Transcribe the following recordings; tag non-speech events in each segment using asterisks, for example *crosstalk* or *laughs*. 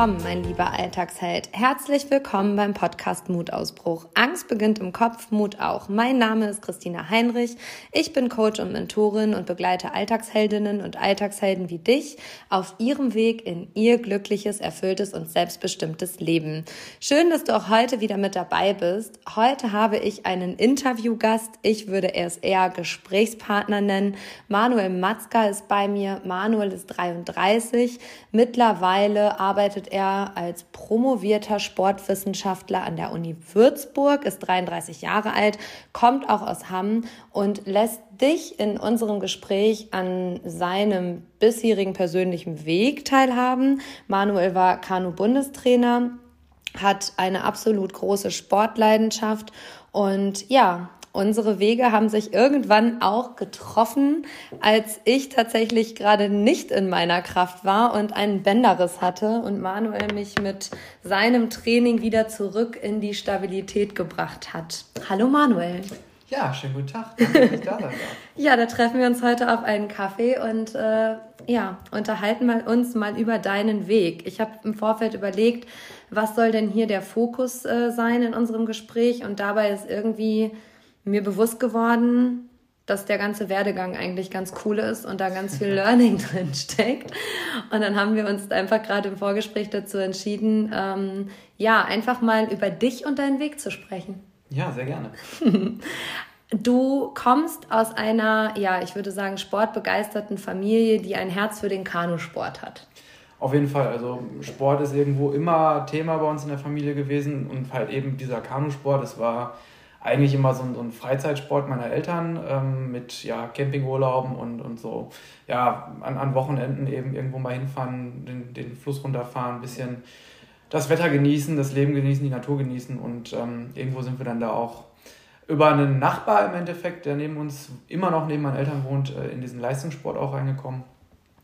Willkommen, mein lieber Alltagsheld. Herzlich willkommen beim Podcast Mutausbruch. Angst beginnt im Kopf, Mut auch. Mein Name ist Christina Heinrich. Ich bin Coach und Mentorin und begleite Alltagsheldinnen und Alltagshelden wie dich auf ihrem Weg in ihr glückliches, erfülltes und selbstbestimmtes Leben. Schön, dass du auch heute wieder mit dabei bist. Heute habe ich einen Interviewgast. Ich würde es eher Gesprächspartner nennen. Manuel Matzka ist bei mir. Manuel ist 33. Mittlerweile arbeitet er als promovierter Sportwissenschaftler an der Uni Würzburg, ist 33 Jahre alt, kommt auch aus Hamm und lässt dich in unserem Gespräch an seinem bisherigen persönlichen Weg teilhaben. Manuel war Kanu-Bundestrainer, hat eine absolut große Sportleidenschaft und ja, unsere Wege haben sich irgendwann auch getroffen, als ich tatsächlich gerade nicht in meiner Kraft war und einen Bänderriss hatte und Manuel mich mit seinem Training wieder zurück in die Stabilität gebracht hat. Hallo Manuel. Ja, schönen guten Tag. Danke, dass ich da sein darf. *laughs* ja, da treffen wir uns heute auf einen Kaffee und äh, ja, unterhalten mal uns mal über deinen Weg. Ich habe im Vorfeld überlegt, was soll denn hier der Fokus äh, sein in unserem Gespräch und dabei ist irgendwie mir bewusst geworden, dass der ganze Werdegang eigentlich ganz cool ist und da ganz viel Learning *laughs* drin steckt. Und dann haben wir uns einfach gerade im Vorgespräch dazu entschieden, ähm, ja, einfach mal über dich und deinen Weg zu sprechen. Ja, sehr gerne. *laughs* Du kommst aus einer, ja, ich würde sagen, sportbegeisterten Familie, die ein Herz für den Kanusport hat. Auf jeden Fall. Also Sport ist irgendwo immer Thema bei uns in der Familie gewesen und halt eben dieser Kanusport, es war eigentlich immer so ein, so ein Freizeitsport meiner Eltern ähm, mit ja, Campingurlauben und, und so, ja, an, an Wochenenden eben irgendwo mal hinfahren, den, den Fluss runterfahren, ein bisschen das Wetter genießen, das Leben genießen, die Natur genießen und ähm, irgendwo sind wir dann da auch über einen Nachbar im Endeffekt, der neben uns immer noch neben meinen Eltern wohnt, äh, in diesen Leistungssport auch reingekommen.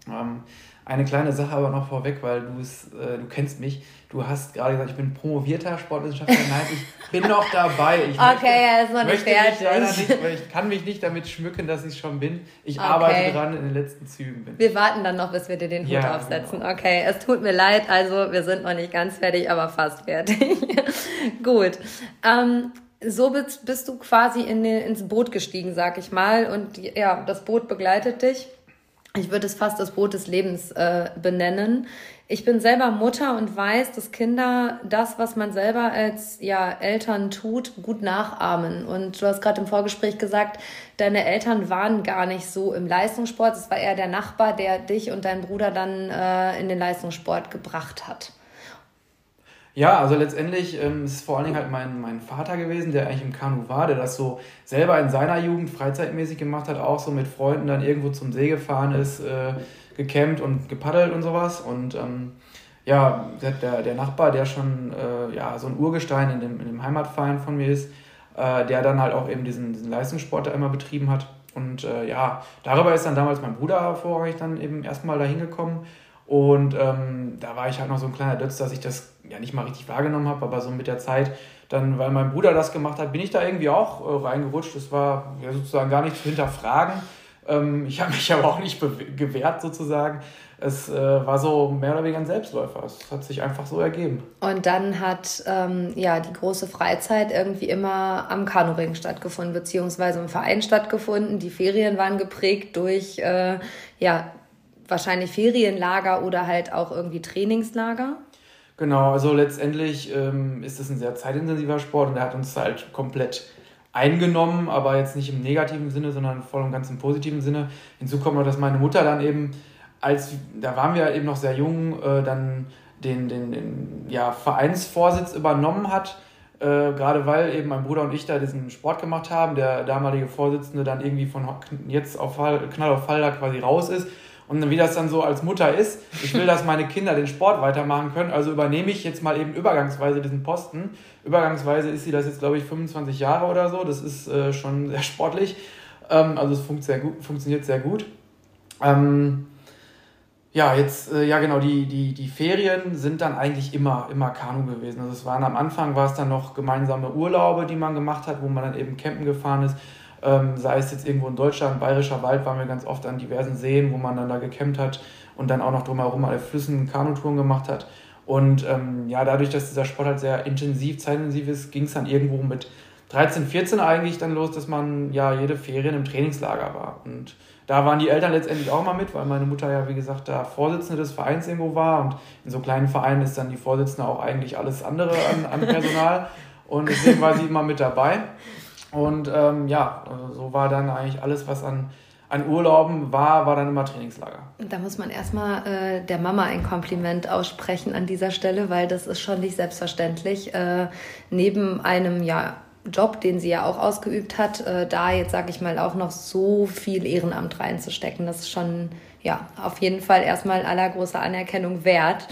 Ähm, eine kleine Sache aber noch vorweg, weil du es, äh, du kennst mich. Du hast gerade gesagt, ich bin promovierter Sportwissenschaftler. *laughs* Nein, ich bin noch dabei. Ich okay, möchte, er ist noch nicht fertig. Nicht, weil ich kann mich nicht damit schmücken, dass ich schon bin. Ich okay. arbeite dran, in den letzten Zügen bin. Wir warten dann noch, bis wir dir den Hut ja, aufsetzen. Genau. Okay, es tut mir leid. Also wir sind noch nicht ganz fertig, aber fast fertig. *laughs* Gut. Ähm, so bist, bist du quasi in ins Boot gestiegen, sag ich mal. Und ja, das Boot begleitet dich ich würde es fast das Boot des Lebens äh, benennen. Ich bin selber Mutter und weiß, dass Kinder das, was man selber als ja, Eltern tut, gut nachahmen. Und du hast gerade im Vorgespräch gesagt, deine Eltern waren gar nicht so im Leistungssport. Es war eher der Nachbar, der dich und deinen Bruder dann äh, in den Leistungssport gebracht hat. Ja, also letztendlich ähm, ist es vor allen Dingen halt mein, mein Vater gewesen, der eigentlich im Kanu war, der das so selber in seiner Jugend freizeitmäßig gemacht hat, auch so mit Freunden dann irgendwo zum See gefahren ist, äh, gecampt und gepaddelt und sowas. Und ähm, ja, der, der Nachbar, der schon äh, ja, so ein Urgestein in dem, in dem Heimatverein von mir ist, äh, der dann halt auch eben diesen, diesen Leistungssport da immer betrieben hat. Und äh, ja, darüber ist dann damals mein Bruder vorrangig dann eben erstmal dahin gekommen. Und ähm, da war ich halt noch so ein kleiner Dötz, dass ich das ja nicht mal richtig wahrgenommen habe, aber so mit der Zeit, dann, weil mein Bruder das gemacht hat, bin ich da irgendwie auch äh, reingerutscht. Das war ja sozusagen gar nicht zu hinterfragen. Ähm, ich habe *laughs* mich aber auch nicht gewehrt sozusagen. Es äh, war so mehr oder weniger ein Selbstläufer. Es hat sich einfach so ergeben. Und dann hat ähm, ja die große Freizeit irgendwie immer am Kanuring stattgefunden, beziehungsweise im Verein stattgefunden. Die Ferien waren geprägt durch äh, ja wahrscheinlich Ferienlager oder halt auch irgendwie Trainingslager. Genau, also letztendlich ähm, ist es ein sehr zeitintensiver Sport und er hat uns halt komplett eingenommen, aber jetzt nicht im negativen Sinne, sondern voll und ganz im positiven Sinne. Hinzu kommt noch, dass meine Mutter dann eben, als da waren wir eben noch sehr jung, äh, dann den, den, den ja, Vereinsvorsitz übernommen hat. Äh, gerade weil eben mein Bruder und ich da diesen Sport gemacht haben, der damalige Vorsitzende dann irgendwie von jetzt auf Fall, Knall auf Fall da quasi raus ist und wie das dann so als Mutter ist, ich will, dass meine Kinder den Sport weitermachen können, also übernehme ich jetzt mal eben übergangsweise diesen Posten. Übergangsweise ist sie das jetzt, glaube ich, 25 Jahre oder so. Das ist äh, schon sehr sportlich. Ähm, also es funkt sehr gut, funktioniert sehr gut. Ähm, ja, jetzt, äh, ja genau, die, die, die Ferien sind dann eigentlich immer, immer Kanu gewesen. Also es waren am Anfang war es dann noch gemeinsame Urlaube, die man gemacht hat, wo man dann eben campen gefahren ist. Ähm, sei es jetzt irgendwo in Deutschland, Bayerischer Wald, waren wir ganz oft an diversen Seen, wo man dann da gecampt hat und dann auch noch drumherum alle Flüssen Kanutouren gemacht hat. Und ähm, ja, dadurch, dass dieser Sport halt sehr intensiv, zeitintensiv ist, ging es dann irgendwo mit 13, 14 eigentlich dann los, dass man ja jede Ferien im Trainingslager war. Und da waren die Eltern letztendlich auch mal mit, weil meine Mutter ja, wie gesagt, da Vorsitzende des Vereins irgendwo war. Und in so kleinen Vereinen ist dann die Vorsitzende auch eigentlich alles andere an, an Personal. *laughs* Und deswegen war sie immer mit dabei. Und ähm, ja, so war dann eigentlich alles, was an, an Urlauben war, war dann immer Trainingslager. Da muss man erstmal äh, der Mama ein Kompliment aussprechen an dieser Stelle, weil das ist schon nicht selbstverständlich. Äh, neben einem ja, Job, den sie ja auch ausgeübt hat, äh, da jetzt, sage ich mal, auch noch so viel Ehrenamt reinzustecken. Das ist schon, ja, auf jeden Fall erstmal aller großer Anerkennung wert.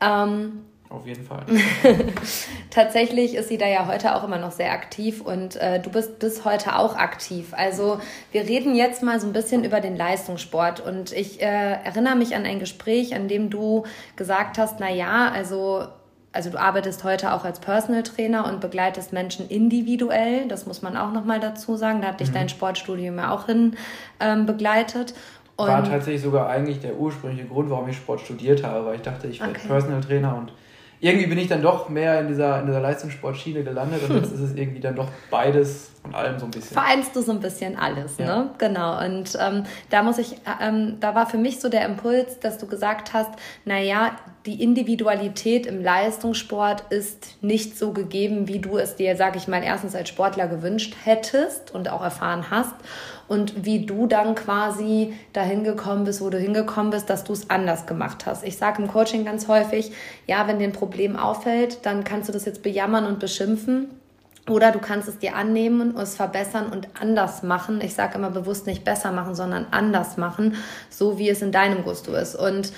Ähm, auf jeden Fall. *laughs* Tatsächlich ist sie da ja heute auch immer noch sehr aktiv und äh, du bist bis heute auch aktiv. Also wir reden jetzt mal so ein bisschen über den Leistungssport und ich äh, erinnere mich an ein Gespräch, an dem du gesagt hast, na ja, also also du arbeitest heute auch als Personal Trainer und begleitest Menschen individuell. Das muss man auch noch mal dazu sagen. Da hat dich mhm. dein Sportstudium ja auch hin ähm, begleitet. Und War tatsächlich sogar eigentlich der ursprüngliche Grund, warum ich Sport studiert habe, weil ich dachte, ich werde okay. Personal Trainer und irgendwie bin ich dann doch mehr in dieser, in dieser Leistungssportschiene gelandet und jetzt *laughs* ist es irgendwie dann doch beides von allem so ein bisschen. Vereinst du so ein bisschen alles, ja. ne? Genau. Und ähm, da muss ich, ähm, da war für mich so der Impuls, dass du gesagt hast, naja, die Individualität im Leistungssport ist nicht so gegeben, wie du es dir, sag ich mal, erstens als Sportler gewünscht hättest und auch erfahren hast und wie du dann quasi dahin gekommen bist, wo du hingekommen bist, dass du es anders gemacht hast. Ich sage im Coaching ganz häufig, ja, wenn dir ein Problem auffällt, dann kannst du das jetzt bejammern und beschimpfen. Oder du kannst es dir annehmen, es verbessern und anders machen. Ich sage immer bewusst nicht besser machen, sondern anders machen, so wie es in deinem Gusto ist. Und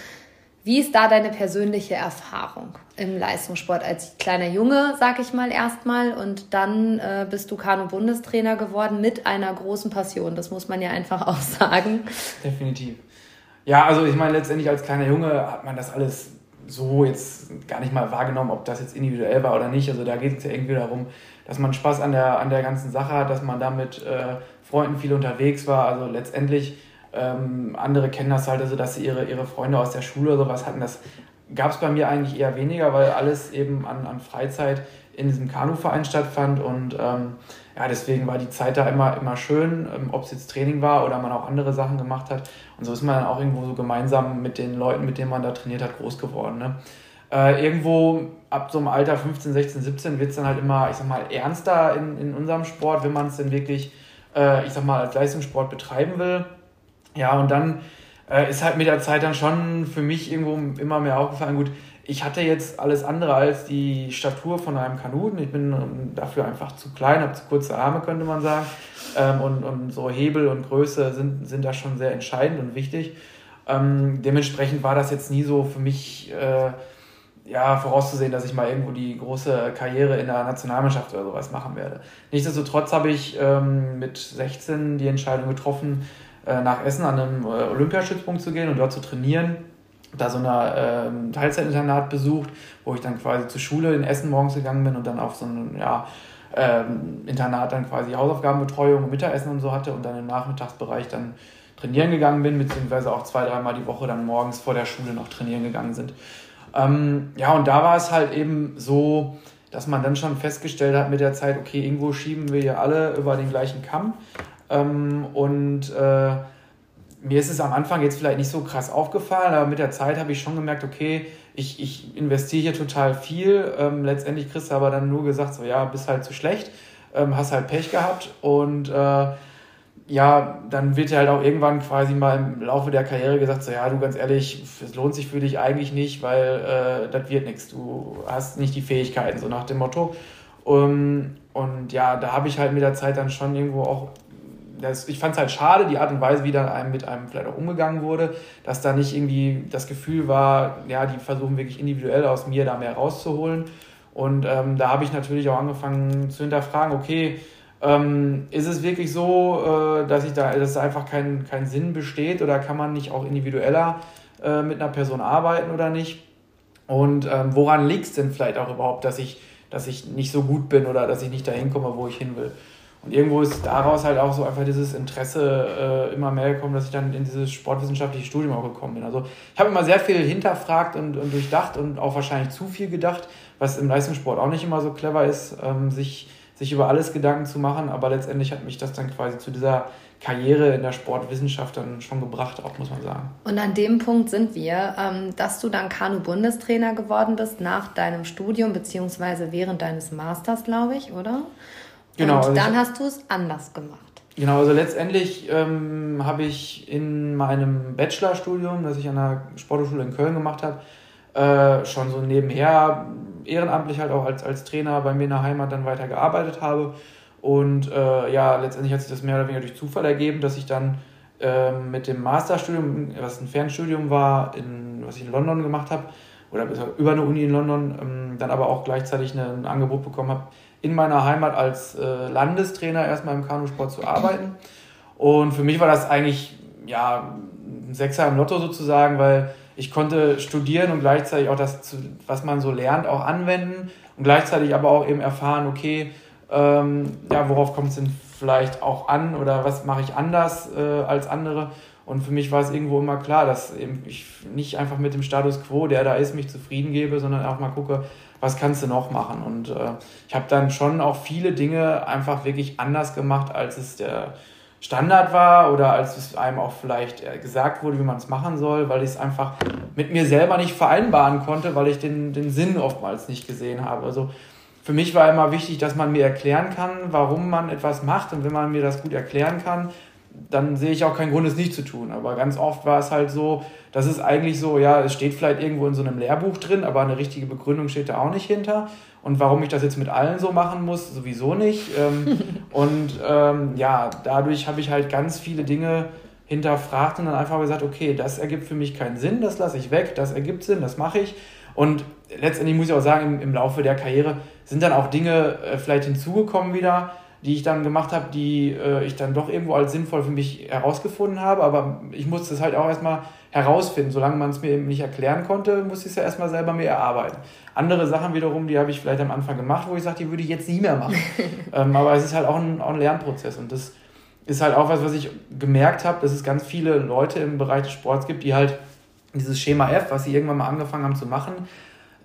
wie ist da deine persönliche Erfahrung im Leistungssport als kleiner Junge, sag ich mal erstmal, und dann äh, bist du Kanu-Bundestrainer geworden mit einer großen Passion. Das muss man ja einfach auch *laughs* sagen. Definitiv. Ja, also ich meine, letztendlich als kleiner Junge hat man das alles so jetzt gar nicht mal wahrgenommen, ob das jetzt individuell war oder nicht. Also da geht es ja irgendwie darum, dass man Spaß an der, an der ganzen Sache hat, dass man da mit äh, Freunden viel unterwegs war. Also letztendlich ähm, andere kennen das halt, also dass sie ihre, ihre Freunde aus der Schule oder sowas hatten. Das gab es bei mir eigentlich eher weniger, weil alles eben an, an Freizeit in diesem Kanuverein stattfand und ähm, ja, deswegen war die Zeit da immer, immer schön, ähm, ob es jetzt Training war oder man auch andere Sachen gemacht hat. Und so ist man dann auch irgendwo so gemeinsam mit den Leuten, mit denen man da trainiert hat, groß geworden. Ne? Äh, irgendwo ab so einem Alter 15, 16, 17 wird es dann halt immer, ich sag mal, ernster in, in unserem Sport, wenn man es denn wirklich, äh, ich sag mal, als Leistungssport betreiben will. Ja, und dann äh, ist halt mit der Zeit dann schon für mich irgendwo immer mehr aufgefallen, gut, ich hatte jetzt alles andere als die Statur von einem Kanuten. Ich bin ähm, dafür einfach zu klein, habe zu kurze Arme, könnte man sagen. Ähm, und, und so Hebel und Größe sind, sind da schon sehr entscheidend und wichtig. Ähm, dementsprechend war das jetzt nie so für mich äh, ja, vorauszusehen, dass ich mal irgendwo die große Karriere in der Nationalmannschaft oder sowas machen werde. Nichtsdestotrotz habe ich ähm, mit 16 die Entscheidung getroffen, äh, nach Essen an einem äh, Olympiastützpunkt zu gehen und dort zu trainieren. Da so ein äh, Teilzeitinternat besucht, wo ich dann quasi zur Schule in Essen morgens gegangen bin und dann auf so ein ja, ähm, Internat dann quasi Hausaufgabenbetreuung, Mittagessen und so hatte und dann im Nachmittagsbereich dann trainieren gegangen bin, beziehungsweise auch zwei, dreimal die Woche dann morgens vor der Schule noch trainieren gegangen sind. Ähm, ja, und da war es halt eben so, dass man dann schon festgestellt hat mit der Zeit, okay, irgendwo schieben wir ja alle über den gleichen Kamm. Ähm, und äh, mir ist es am Anfang jetzt vielleicht nicht so krass aufgefallen, aber mit der Zeit habe ich schon gemerkt, okay, ich, ich investiere hier total viel. Ähm, letztendlich kriegst du aber dann nur gesagt, so ja, bist halt zu schlecht, ähm, hast halt Pech gehabt und äh, ja, dann wird halt auch irgendwann quasi mal im Laufe der Karriere gesagt, so ja, du ganz ehrlich, es lohnt sich für dich eigentlich nicht, weil äh, das wird nichts. Du hast nicht die Fähigkeiten, so nach dem Motto. Um, und ja, da habe ich halt mit der Zeit dann schon irgendwo auch das, ich fand es halt schade, die Art und Weise, wie da einem mit einem vielleicht auch umgegangen wurde, dass da nicht irgendwie das Gefühl war, ja, die versuchen wirklich individuell aus mir da mehr rauszuholen. Und ähm, da habe ich natürlich auch angefangen zu hinterfragen, okay, ähm, ist es wirklich so, äh, dass ich da, dass da einfach kein, kein Sinn besteht oder kann man nicht auch individueller äh, mit einer Person arbeiten oder nicht? Und ähm, woran liegt es denn vielleicht auch überhaupt, dass ich, dass ich nicht so gut bin oder dass ich nicht dahin komme, wo ich hin will? Und irgendwo ist daraus halt auch so einfach dieses Interesse äh, immer mehr gekommen, dass ich dann in dieses sportwissenschaftliche Studium auch gekommen bin. Also ich habe immer sehr viel hinterfragt und, und durchdacht und auch wahrscheinlich zu viel gedacht, was im Leistungssport auch nicht immer so clever ist, ähm, sich, sich über alles Gedanken zu machen. Aber letztendlich hat mich das dann quasi zu dieser Karriere in der Sportwissenschaft dann schon gebracht, auch muss man sagen. Und an dem Punkt sind wir, ähm, dass du dann Kanu-Bundestrainer geworden bist nach deinem Studium, beziehungsweise während deines Masters, glaube ich, oder? Genau. Und also dann hast du es anders gemacht. Genau, also letztendlich ähm, habe ich in meinem Bachelorstudium, das ich an der Sporthochschule in Köln gemacht habe, äh, schon so nebenher ehrenamtlich halt auch als, als Trainer bei mir in der Heimat dann weiter gearbeitet habe. Und äh, ja, letztendlich hat sich das mehr oder weniger durch Zufall ergeben, dass ich dann äh, mit dem Masterstudium, was ein Fernstudium war, in, was ich in London gemacht habe, oder über eine Uni in London, ähm, dann aber auch gleichzeitig eine, ein Angebot bekommen habe, in meiner Heimat als äh, Landestrainer erstmal im Kanusport zu arbeiten. Und für mich war das eigentlich ja, ein Sechser im Lotto sozusagen, weil ich konnte studieren und gleichzeitig auch das, was man so lernt, auch anwenden und gleichzeitig aber auch eben erfahren, okay, ähm, ja, worauf kommt es denn vielleicht auch an oder was mache ich anders äh, als andere. Und für mich war es irgendwo immer klar, dass ich nicht einfach mit dem Status quo, der da ist, mich zufrieden gebe, sondern auch mal gucke, was kannst du noch machen? Und äh, ich habe dann schon auch viele Dinge einfach wirklich anders gemacht, als es der Standard war oder als es einem auch vielleicht äh, gesagt wurde, wie man es machen soll, weil ich es einfach mit mir selber nicht vereinbaren konnte, weil ich den, den Sinn oftmals nicht gesehen habe. Also für mich war immer wichtig, dass man mir erklären kann, warum man etwas macht. Und wenn man mir das gut erklären kann, dann sehe ich auch keinen Grund, es nicht zu tun. Aber ganz oft war es halt so, das ist eigentlich so, ja, es steht vielleicht irgendwo in so einem Lehrbuch drin, aber eine richtige Begründung steht da auch nicht hinter. Und warum ich das jetzt mit allen so machen muss, sowieso nicht. Ähm, *laughs* und ähm, ja, dadurch habe ich halt ganz viele Dinge hinterfragt und dann einfach gesagt, okay, das ergibt für mich keinen Sinn, das lasse ich weg, das ergibt Sinn, das mache ich. Und letztendlich muss ich auch sagen, im, im Laufe der Karriere sind dann auch Dinge äh, vielleicht hinzugekommen wieder, die ich dann gemacht habe, die äh, ich dann doch irgendwo als sinnvoll für mich herausgefunden habe. Aber ich musste es halt auch erstmal herausfinden. Solange man es mir eben nicht erklären konnte, musste ich es ja erstmal selber mir erarbeiten. Andere Sachen wiederum, die habe ich vielleicht am Anfang gemacht, wo ich sage, die würde ich jetzt nie mehr machen. *laughs* ähm, aber es ist halt auch ein, auch ein Lernprozess. Und das ist halt auch was, was ich gemerkt habe, dass es ganz viele Leute im Bereich des Sports gibt, die halt dieses Schema F, was sie irgendwann mal angefangen haben zu machen,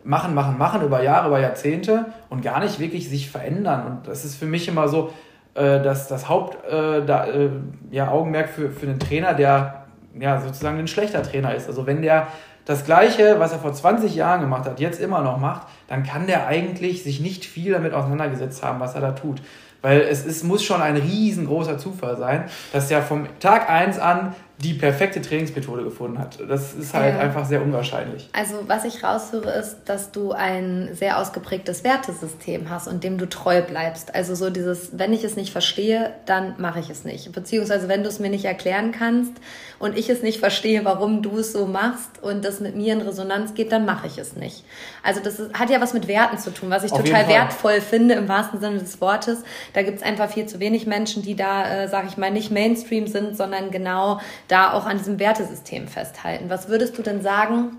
machen, machen, machen über Jahre, über Jahrzehnte und gar nicht wirklich sich verändern. Und das ist für mich immer so, äh, dass das Hauptaugenmerk äh, äh, ja, Augenmerk für, für einen Trainer, der ja, sozusagen ein schlechter Trainer ist. Also wenn der das Gleiche, was er vor 20 Jahren gemacht hat, jetzt immer noch macht, dann kann der eigentlich sich nicht viel damit auseinandergesetzt haben, was er da tut. Weil es ist, muss schon ein riesengroßer Zufall sein, dass der vom Tag 1 an die perfekte Trainingsmethode gefunden hat. Das ist halt ja. einfach sehr unwahrscheinlich. Also was ich raushöre ist, dass du ein sehr ausgeprägtes Wertesystem hast und dem du treu bleibst. Also so dieses, wenn ich es nicht verstehe, dann mache ich es nicht. Beziehungsweise wenn du es mir nicht erklären kannst und ich es nicht verstehe, warum du es so machst und das mit mir in Resonanz geht, dann mache ich es nicht. Also das ist, hat ja was mit Werten zu tun, was ich Auf total wertvoll finde im wahrsten Sinne des Wortes. Da gibt es einfach viel zu wenig Menschen, die da, äh, sage ich mal, nicht Mainstream sind, sondern genau da auch an diesem Wertesystem festhalten. Was würdest du denn sagen,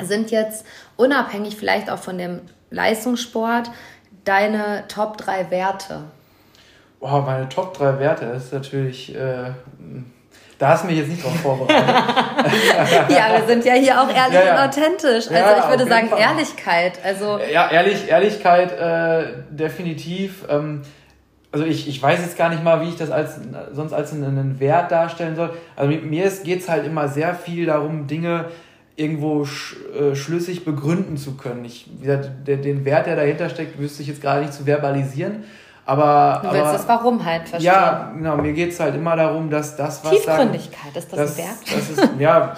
sind jetzt unabhängig vielleicht auch von dem Leistungssport deine Top 3 Werte? Wow, meine Top 3 Werte, ist natürlich. Äh, da hast du mich jetzt nicht drauf vorbereitet. *laughs* ja, wir sind ja hier auch ehrlich ja, ja. und authentisch. Also ja, ich würde sagen Fall. Ehrlichkeit. Also ja, ehrlich, Ehrlichkeit äh, definitiv. Ähm, also ich, ich weiß jetzt gar nicht mal, wie ich das als, sonst als einen, Wert darstellen soll. Also mir geht es halt immer sehr viel darum, Dinge irgendwo sch, äh, schlüssig begründen zu können. Ich, wie gesagt, der, den Wert, der dahinter steckt, wüsste ich jetzt gerade nicht zu verbalisieren. Aber, du willst aber, das Warum halt verstehen. Ja, genau. Mir geht es halt immer darum, dass das, was. Tiefgründigkeit, ist das, das ein Wert? Das ist, ja,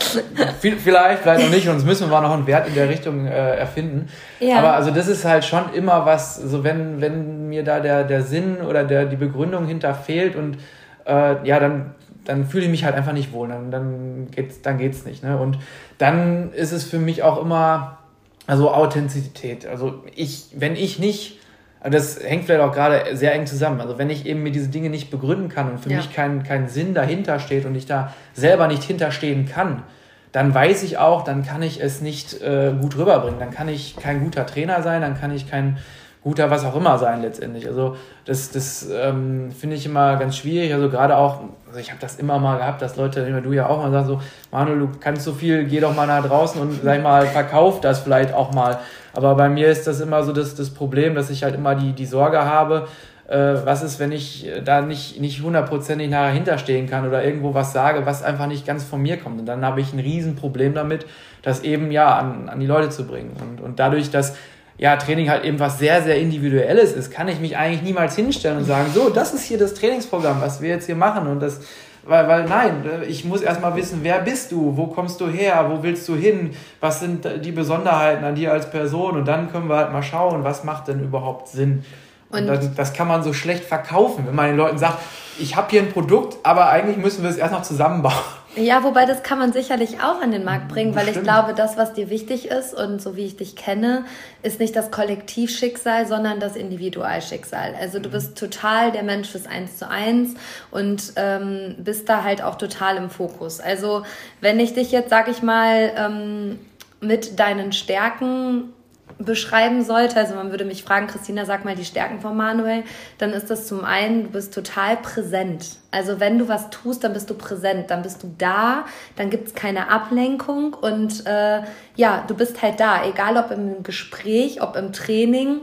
vielleicht, vielleicht noch nicht. Sonst müssen wir noch einen Wert in der Richtung äh, erfinden. Ja. Aber also, das ist halt schon immer was, so wenn, wenn mir da der, der Sinn oder der, die Begründung hinter fehlt und äh, ja, dann, dann fühle ich mich halt einfach nicht wohl. Dann, dann geht's, dann geht's nicht. Ne? Und dann ist es für mich auch immer, also Authentizität. Also ich, wenn ich nicht aber das hängt vielleicht auch gerade sehr eng zusammen. Also wenn ich eben mir diese Dinge nicht begründen kann und für ja. mich kein, kein Sinn dahinter steht und ich da selber nicht hinterstehen kann, dann weiß ich auch, dann kann ich es nicht äh, gut rüberbringen. Dann kann ich kein guter Trainer sein, dann kann ich kein guter was auch immer sein letztendlich. Also das, das ähm, finde ich immer ganz schwierig. Also gerade auch, also ich habe das immer mal gehabt, dass Leute, du ja auch mal sagen so, Manuel, du kannst so viel, geh doch mal nach draußen und sag mal, verkauf das vielleicht auch mal. Aber bei mir ist das immer so das, das Problem, dass ich halt immer die, die Sorge habe, äh, was ist, wenn ich da nicht, nicht hundertprozentig nachher hinterstehen kann oder irgendwo was sage, was einfach nicht ganz von mir kommt. Und dann habe ich ein Riesenproblem damit, das eben ja an, an die Leute zu bringen. Und, und dadurch, dass ja, Training halt eben was sehr, sehr Individuelles ist, kann ich mich eigentlich niemals hinstellen und sagen, so, das ist hier das Trainingsprogramm, was wir jetzt hier machen. Und das, weil, weil nein, ich muss erstmal wissen, wer bist du, wo kommst du her, wo willst du hin, was sind die Besonderheiten an dir als Person und dann können wir halt mal schauen, was macht denn überhaupt Sinn. Und, und das, das kann man so schlecht verkaufen, wenn man den Leuten sagt, ich habe hier ein Produkt, aber eigentlich müssen wir es erst noch zusammenbauen. Ja, wobei das kann man sicherlich auch an den Markt bringen, weil Bestimmt. ich glaube, das, was dir wichtig ist und so wie ich dich kenne, ist nicht das Kollektivschicksal, sondern das Individualschicksal. Also du mhm. bist total der Mensch fürs Eins zu Eins und ähm, bist da halt auch total im Fokus. Also wenn ich dich jetzt, sag ich mal, ähm, mit deinen Stärken beschreiben sollte, also man würde mich fragen, Christina, sag mal die Stärken von Manuel, dann ist das zum einen, du bist total präsent. Also wenn du was tust, dann bist du präsent, dann bist du da, dann gibt es keine Ablenkung und äh, ja, du bist halt da, egal ob im Gespräch, ob im Training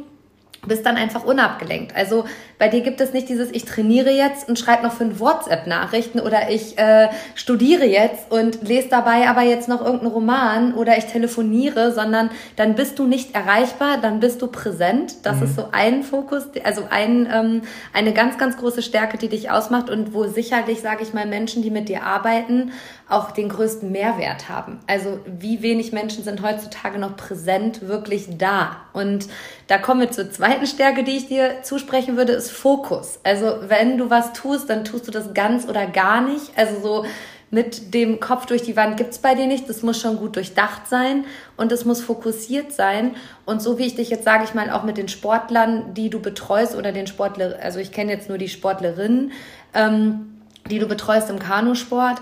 bist dann einfach unabgelenkt. Also bei dir gibt es nicht dieses, ich trainiere jetzt und schreibe noch fünf WhatsApp-Nachrichten oder ich äh, studiere jetzt und lese dabei aber jetzt noch irgendeinen Roman oder ich telefoniere, sondern dann bist du nicht erreichbar, dann bist du präsent. Das mhm. ist so ein Fokus, also ein, ähm, eine ganz, ganz große Stärke, die dich ausmacht und wo sicherlich, sage ich mal, Menschen, die mit dir arbeiten, auch den größten Mehrwert haben. Also wie wenig Menschen sind heutzutage noch präsent wirklich da. Und da kommen wir zur zweiten Stärke, die ich dir zusprechen würde, ist Fokus. Also wenn du was tust, dann tust du das ganz oder gar nicht. Also so mit dem Kopf durch die Wand gibt's bei dir nicht. Das muss schon gut durchdacht sein und es muss fokussiert sein. Und so wie ich dich jetzt, sage ich mal, auch mit den Sportlern, die du betreust oder den Sportler, also ich kenne jetzt nur die Sportlerinnen, ähm, die du betreust im Kanusport,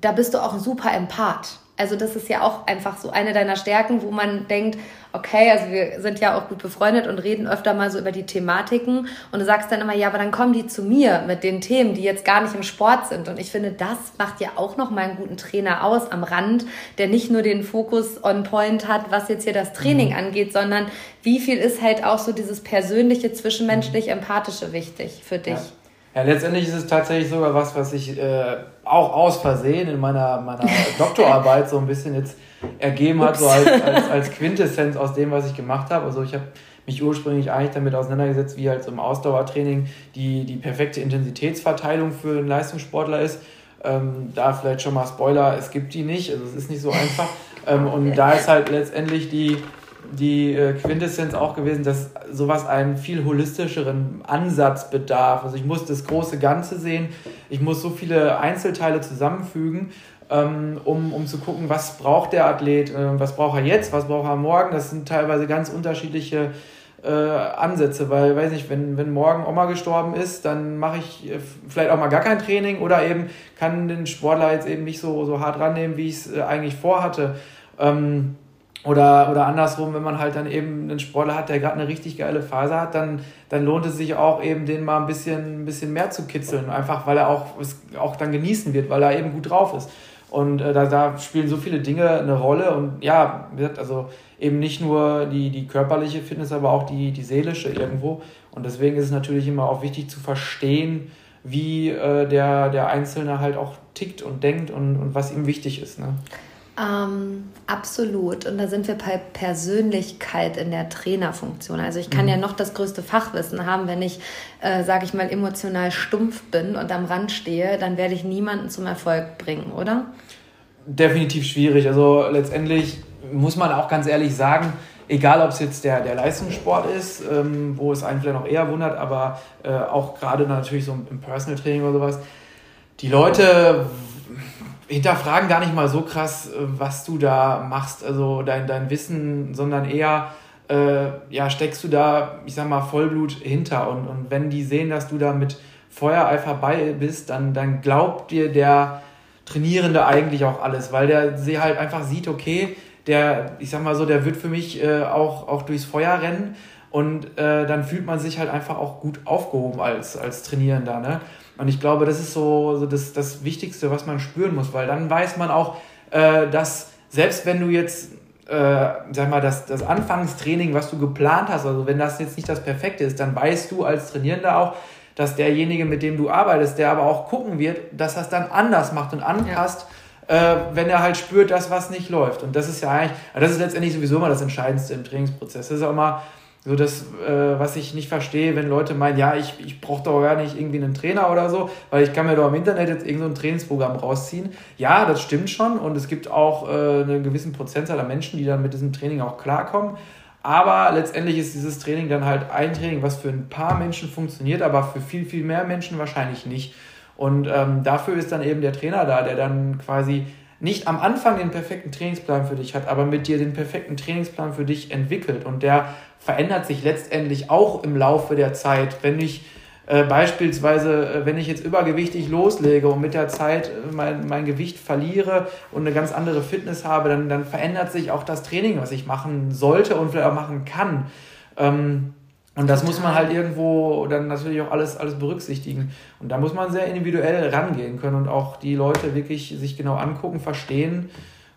da bist du auch super Empath. Also das ist ja auch einfach so eine deiner Stärken, wo man denkt, okay, also wir sind ja auch gut befreundet und reden öfter mal so über die Thematiken und du sagst dann immer, ja, aber dann kommen die zu mir mit den Themen, die jetzt gar nicht im Sport sind und ich finde, das macht ja auch noch mal einen guten Trainer aus am Rand, der nicht nur den Fokus on point hat, was jetzt hier das Training mhm. angeht, sondern wie viel ist halt auch so dieses persönliche, zwischenmenschlich, empathische wichtig für dich? Ja. Ja, letztendlich ist es tatsächlich sogar was, was ich äh, auch aus Versehen in meiner, meiner *laughs* Doktorarbeit so ein bisschen jetzt ergeben hat, so als, als, *laughs* als Quintessenz aus dem, was ich gemacht habe. Also ich habe mich ursprünglich eigentlich damit auseinandergesetzt, wie halt so im Ausdauertraining die, die perfekte Intensitätsverteilung für einen Leistungssportler ist. Ähm, da vielleicht schon mal Spoiler, es gibt die nicht, also es ist nicht so einfach. Ähm, und da ist halt letztendlich die, die äh, Quintessenz auch gewesen, dass sowas einen viel holistischeren Ansatz bedarf. Also ich muss das große Ganze sehen, ich muss so viele Einzelteile zusammenfügen, ähm, um, um zu gucken, was braucht der Athlet, äh, was braucht er jetzt, was braucht er morgen. Das sind teilweise ganz unterschiedliche äh, Ansätze, weil, weiß nicht, wenn, wenn morgen Oma gestorben ist, dann mache ich vielleicht auch mal gar kein Training oder eben kann den Sportler jetzt eben nicht so, so hart rannehmen, wie ich es eigentlich vorhatte. Ähm, oder, oder andersrum, wenn man halt dann eben einen Sportler hat, der gerade eine richtig geile Phase hat, dann, dann lohnt es sich auch eben, den mal ein bisschen, ein bisschen mehr zu kitzeln. Einfach weil er auch, es auch dann genießen wird, weil er eben gut drauf ist. Und äh, da, da spielen so viele Dinge eine Rolle. Und ja, wie gesagt, also eben nicht nur die, die körperliche Fitness, aber auch die, die seelische irgendwo. Und deswegen ist es natürlich immer auch wichtig zu verstehen, wie äh, der, der Einzelne halt auch tickt und denkt und, und was ihm wichtig ist. Ne? Ähm, absolut. Und da sind wir bei Persönlichkeit in der Trainerfunktion. Also ich kann mhm. ja noch das größte Fachwissen haben, wenn ich, äh, sage ich mal, emotional stumpf bin und am Rand stehe, dann werde ich niemanden zum Erfolg bringen, oder? Definitiv schwierig. Also letztendlich muss man auch ganz ehrlich sagen, egal ob es jetzt der, der Leistungssport ist, ähm, wo es einen vielleicht noch eher wundert, aber äh, auch gerade natürlich so im Personal Training oder sowas, die Leute hinterfragen gar nicht mal so krass, äh, was du da machst, also dein, dein Wissen, sondern eher, äh, ja, steckst du da, ich sag mal, Vollblut hinter. Und, und wenn die sehen, dass du da mit Feuereifer bei bist, dann, dann glaubt dir der Trainierende eigentlich auch alles, weil der sie halt einfach sieht, okay, der, ich sag mal so, der wird für mich äh, auch, auch durchs Feuer rennen Und äh, dann fühlt man sich halt einfach auch gut aufgehoben als, als Trainierender. Ne? Und ich glaube, das ist so, so das, das Wichtigste, was man spüren muss, weil dann weiß man auch, äh, dass selbst wenn du jetzt, äh, sag mal, das, das Anfangstraining, was du geplant hast, also wenn das jetzt nicht das Perfekte ist, dann weißt du als Trainierender auch, dass derjenige, mit dem du arbeitest, der aber auch gucken wird, dass er es dann anders macht und anpasst. Ja äh, wenn er halt spürt, dass was nicht läuft. Und das ist ja eigentlich, das ist letztendlich sowieso immer das Entscheidendste im Trainingsprozess. Das ist auch mal so das, äh, was ich nicht verstehe, wenn Leute meinen, ja, ich, ich brauche doch gar nicht irgendwie einen Trainer oder so, weil ich kann mir doch im Internet jetzt irgendein so Trainingsprogramm rausziehen. Ja, das stimmt schon und es gibt auch äh, einen gewissen Prozentzahl an Menschen, die dann mit diesem Training auch klarkommen. Aber letztendlich ist dieses Training dann halt ein Training, was für ein paar Menschen funktioniert, aber für viel, viel mehr Menschen wahrscheinlich nicht. Und ähm, dafür ist dann eben der Trainer da, der dann quasi nicht am Anfang den perfekten Trainingsplan für dich hat, aber mit dir den perfekten Trainingsplan für dich entwickelt. Und der verändert sich letztendlich auch im Laufe der Zeit. Wenn ich äh, beispielsweise, äh, wenn ich jetzt übergewichtig loslege und mit der Zeit äh, mein, mein Gewicht verliere und eine ganz andere Fitness habe, dann, dann verändert sich auch das Training, was ich machen sollte und vielleicht auch machen kann. Ähm, und das muss man halt irgendwo dann natürlich auch alles, alles berücksichtigen. Und da muss man sehr individuell rangehen können und auch die Leute wirklich sich genau angucken, verstehen.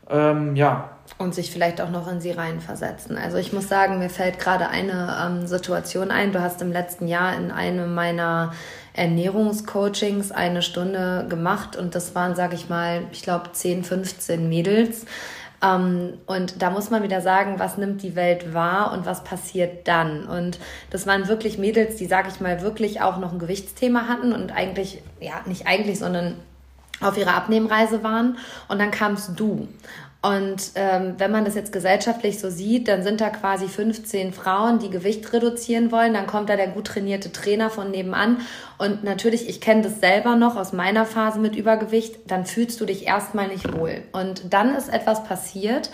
Ähm, ja. Und sich vielleicht auch noch in sie reinversetzen. Also ich muss sagen, mir fällt gerade eine ähm, Situation ein. Du hast im letzten Jahr in einem meiner Ernährungscoachings eine Stunde gemacht und das waren, sage ich mal, ich glaube 10, 15 Mädels ähm, und da muss man wieder sagen, was nimmt die Welt wahr und was passiert dann? Und das waren wirklich Mädels, die, sage ich mal, wirklich auch noch ein Gewichtsthema hatten und eigentlich, ja, nicht eigentlich, sondern auf ihrer Abnehmreise waren. Und dann kamst du. Und ähm, wenn man das jetzt gesellschaftlich so sieht, dann sind da quasi 15 Frauen, die Gewicht reduzieren wollen. Dann kommt da der gut trainierte Trainer von nebenan. Und natürlich, ich kenne das selber noch aus meiner Phase mit Übergewicht. Dann fühlst du dich erstmal nicht wohl. Und dann ist etwas passiert.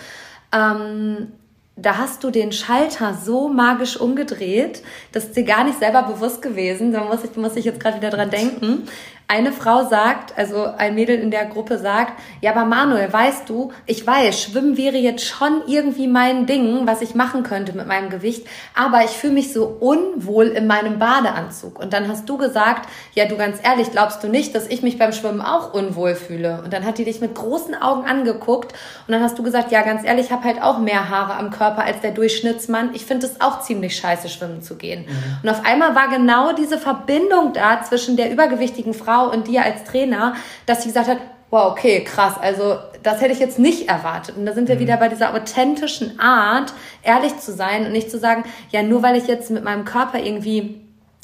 Ähm, da hast du den Schalter so magisch umgedreht, das ist dir gar nicht selber bewusst gewesen. Da muss ich, muss ich jetzt gerade wieder dran denken. Eine Frau sagt, also ein Mädel in der Gruppe sagt, ja, aber Manuel, weißt du, ich weiß, Schwimmen wäre jetzt schon irgendwie mein Ding, was ich machen könnte mit meinem Gewicht, aber ich fühle mich so unwohl in meinem Badeanzug. Und dann hast du gesagt, ja, du ganz ehrlich, glaubst du nicht, dass ich mich beim Schwimmen auch unwohl fühle? Und dann hat die dich mit großen Augen angeguckt und dann hast du gesagt, ja, ganz ehrlich, ich habe halt auch mehr Haare am Körper als der Durchschnittsmann. Ich finde es auch ziemlich scheiße, schwimmen zu gehen. Mhm. Und auf einmal war genau diese Verbindung da zwischen der übergewichtigen Frau Frau und dir als Trainer, dass sie gesagt hat, wow, okay, krass, also das hätte ich jetzt nicht erwartet. Und da sind wir mhm. wieder bei dieser authentischen Art, ehrlich zu sein und nicht zu sagen, ja, nur weil ich jetzt mit meinem Körper irgendwie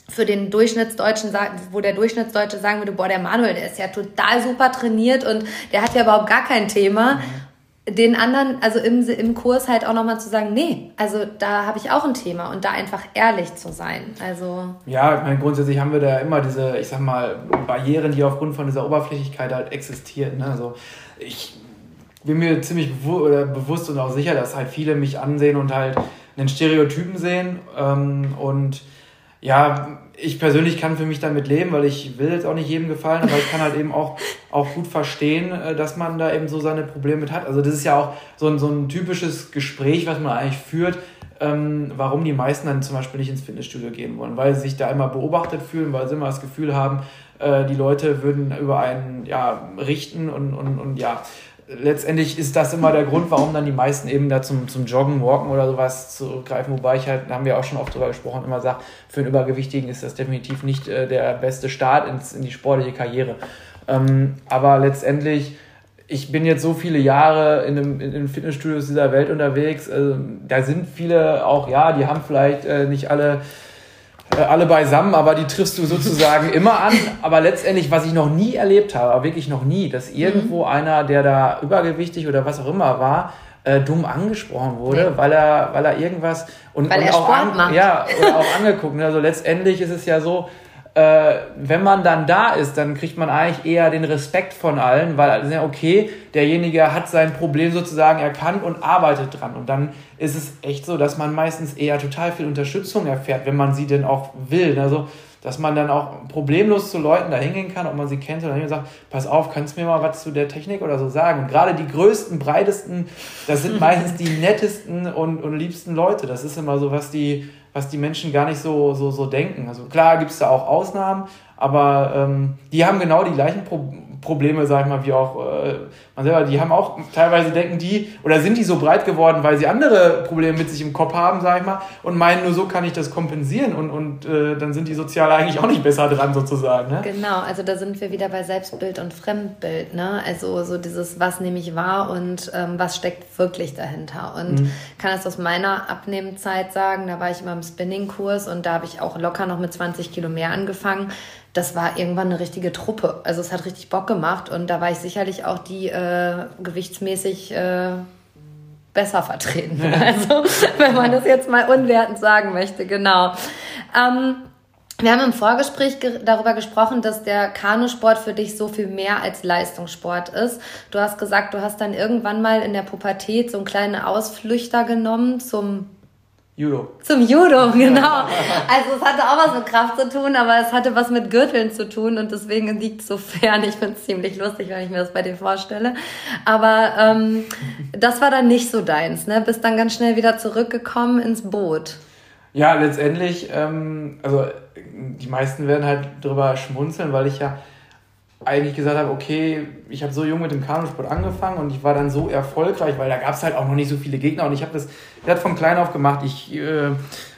für den Durchschnittsdeutschen, wo der Durchschnittsdeutsche sagen würde, boah, der Manuel, der ist ja total super trainiert und der hat ja überhaupt gar kein Thema. Mhm den anderen, also im, im Kurs halt auch nochmal zu sagen, nee, also da habe ich auch ein Thema und da einfach ehrlich zu sein. Also ja, ich meine, grundsätzlich haben wir da immer diese, ich sag mal, Barrieren, die aufgrund von dieser Oberflächlichkeit halt existieren. Ne? Also ich bin mir ziemlich bewusst und auch sicher, dass halt viele mich ansehen und halt einen Stereotypen sehen ähm, und ja, ich persönlich kann für mich damit leben, weil ich will jetzt auch nicht jedem gefallen, aber ich kann halt eben auch, auch gut verstehen, äh, dass man da eben so seine Probleme mit hat. Also das ist ja auch so ein, so ein typisches Gespräch, was man eigentlich führt, ähm, warum die meisten dann zum Beispiel nicht ins Fitnessstudio gehen wollen, weil sie sich da immer beobachtet fühlen, weil sie immer das Gefühl haben, äh, die Leute würden über einen ja, richten und, und, und ja, letztendlich ist das immer der Grund, warum dann die meisten eben da zum, zum Joggen, Walken oder sowas zurückgreifen. Wobei ich halt, da haben wir auch schon oft drüber gesprochen, immer sage, für einen Übergewichtigen ist das definitiv nicht äh, der beste Start ins, in die sportliche Karriere. Ähm, aber letztendlich, ich bin jetzt so viele Jahre in, einem, in den Fitnessstudios dieser Welt unterwegs. Also, da sind viele auch, ja, die haben vielleicht äh, nicht alle äh, alle beisammen, aber die triffst du sozusagen *laughs* immer an. Aber letztendlich, was ich noch nie erlebt habe, aber wirklich noch nie, dass irgendwo mhm. einer, der da übergewichtig oder was auch immer war, äh, dumm angesprochen wurde, nee. weil er, weil er irgendwas und, weil und er auch Sport an, macht. ja oder auch angeguckt. Also letztendlich ist es ja so, äh, wenn man dann da ist, dann kriegt man eigentlich eher den Respekt von allen, weil ja okay, derjenige hat sein Problem sozusagen erkannt und arbeitet dran. Und dann ist es echt so, dass man meistens eher total viel Unterstützung erfährt, wenn man sie denn auch will. Also, dass man dann auch problemlos zu Leuten da hingehen kann, ob man sie kennt oder nicht, und sagt, pass auf, kannst du mir mal was zu der Technik oder so sagen? Und gerade die größten, breitesten, das sind meistens die nettesten und, und liebsten Leute. Das ist immer so, was die was die Menschen gar nicht so, so, so denken. Also klar gibt es da auch Ausnahmen, aber ähm, die haben genau die gleichen Pro Probleme, sag ich mal, wie auch äh, man selber. Die haben auch teilweise denken die oder sind die so breit geworden, weil sie andere Probleme mit sich im Kopf haben, sag ich mal, und meinen nur so kann ich das kompensieren und, und äh, dann sind die sozial eigentlich auch nicht besser dran sozusagen. Ne? Genau, also da sind wir wieder bei Selbstbild und Fremdbild. Ne? Also so dieses, was nehme ich wahr und ähm, was steckt wirklich dahinter. Und mhm. kann es aus meiner Abnehmenzeit sagen, da war ich immer im Spinning-Kurs und da habe ich auch locker noch mit 20 Kilo mehr angefangen das war irgendwann eine richtige Truppe. Also es hat richtig Bock gemacht und da war ich sicherlich auch die äh, gewichtsmäßig äh, besser vertreten. *laughs* Also wenn man das jetzt mal unwertend sagen möchte, genau. Ähm, wir haben im Vorgespräch ge darüber gesprochen, dass der Kanusport für dich so viel mehr als Leistungssport ist. Du hast gesagt, du hast dann irgendwann mal in der Pubertät so einen kleinen Ausflüchter genommen zum Judo. Zum Judo, *laughs* genau. Also es hatte auch was mit Kraft zu tun, aber es hatte was mit Gürteln zu tun und deswegen liegt es so fern. Ich finde es ziemlich lustig, wenn ich mir das bei dir vorstelle. Aber ähm, das war dann nicht so deins, ne? Bist dann ganz schnell wieder zurückgekommen ins Boot. Ja, letztendlich, ähm, also die meisten werden halt drüber schmunzeln, weil ich ja eigentlich gesagt habe, okay, ich habe so jung mit dem Kanusport angefangen und ich war dann so erfolgreich, weil da gab es halt auch noch nicht so viele Gegner und ich habe das, ich hat von klein auf gemacht. Ich äh,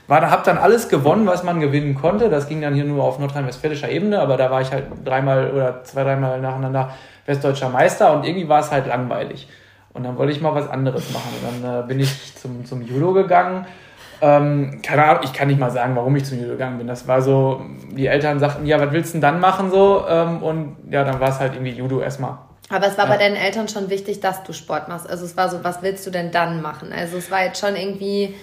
war habe dann alles gewonnen, was man gewinnen konnte. Das ging dann hier nur auf nordrhein-westfälischer Ebene, aber da war ich halt dreimal oder zwei, dreimal nacheinander westdeutscher Meister und irgendwie war es halt langweilig. Und dann wollte ich mal was anderes machen. Und dann äh, bin ich zum, zum Judo gegangen ähm, keine Ahnung, ich kann nicht mal sagen, warum ich zum Judo gegangen bin. Das war so, die Eltern sagten, ja, was willst du denn dann machen so? Ähm, und ja, dann war es halt irgendwie Judo erstmal. Aber es war ja. bei deinen Eltern schon wichtig, dass du Sport machst. Also es war so, was willst du denn dann machen? Also es war jetzt schon irgendwie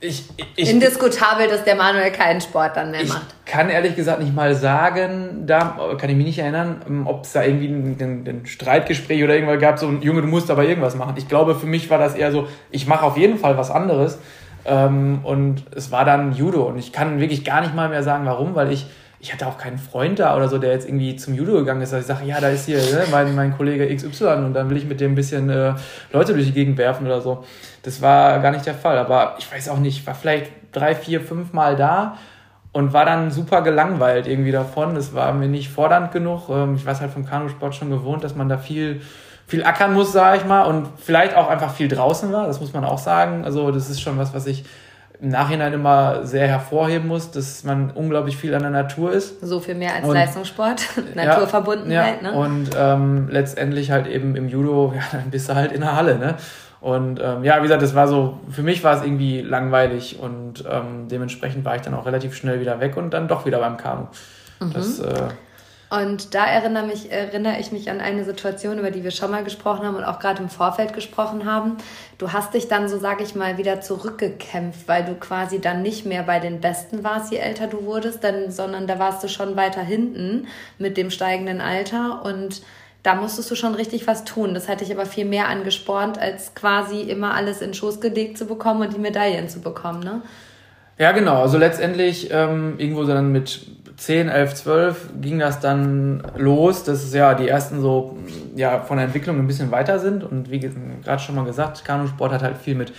ich, ich, indiskutabel, dass der Manuel keinen Sport dann mehr ich macht. Ich kann ehrlich gesagt nicht mal sagen, da kann ich mich nicht erinnern, ähm, ob es da irgendwie ein, ein, ein, Streitgespräch oder irgendwas gab, so, Junge, du musst aber irgendwas machen. Ich glaube, für mich war das eher so, ich mache auf jeden Fall was anderes. Ähm, und es war dann Judo. Und ich kann wirklich gar nicht mal mehr sagen, warum, weil ich, ich hatte auch keinen Freund da oder so, der jetzt irgendwie zum Judo gegangen ist. Also ich sage, ja, da ist hier ne, mein, mein Kollege XY und dann will ich mit dem ein bisschen äh, Leute durch die Gegend werfen oder so. Das war gar nicht der Fall. Aber ich weiß auch nicht, war vielleicht drei, vier, fünf Mal da und war dann super gelangweilt irgendwie davon. Das war mir nicht fordernd genug. Ähm, ich weiß halt vom Kanusport schon gewohnt, dass man da viel viel ackern muss, sage ich mal, und vielleicht auch einfach viel draußen war, das muss man auch sagen. Also das ist schon was, was ich im Nachhinein immer sehr hervorheben muss, dass man unglaublich viel an der Natur ist. So viel mehr als und, Leistungssport, Naturverbundenheit. *laughs* Ja, ne? Und ähm, letztendlich halt eben im Judo, *laughs* ja, dann bist du halt in der Halle. Ne? Und ähm, ja, wie gesagt, das war so, für mich war es irgendwie langweilig und ähm, dementsprechend war ich dann auch relativ schnell wieder weg und dann doch wieder beim Kanu. Mhm. Das äh, und da erinnere, mich, erinnere ich mich an eine Situation, über die wir schon mal gesprochen haben und auch gerade im Vorfeld gesprochen haben. Du hast dich dann, so sage ich mal, wieder zurückgekämpft, weil du quasi dann nicht mehr bei den Besten warst, je älter du wurdest, denn, sondern da warst du schon weiter hinten mit dem steigenden Alter und da musstest du schon richtig was tun. Das hatte ich aber viel mehr angespornt, als quasi immer alles in Schoß gelegt zu bekommen und die Medaillen zu bekommen, ne? Ja, genau. Also letztendlich ähm, irgendwo dann mit 10, 11, 12 ging das dann los, dass es ja die ersten so ja von der Entwicklung ein bisschen weiter sind und wie gerade schon mal gesagt, Kanusport hat halt viel mit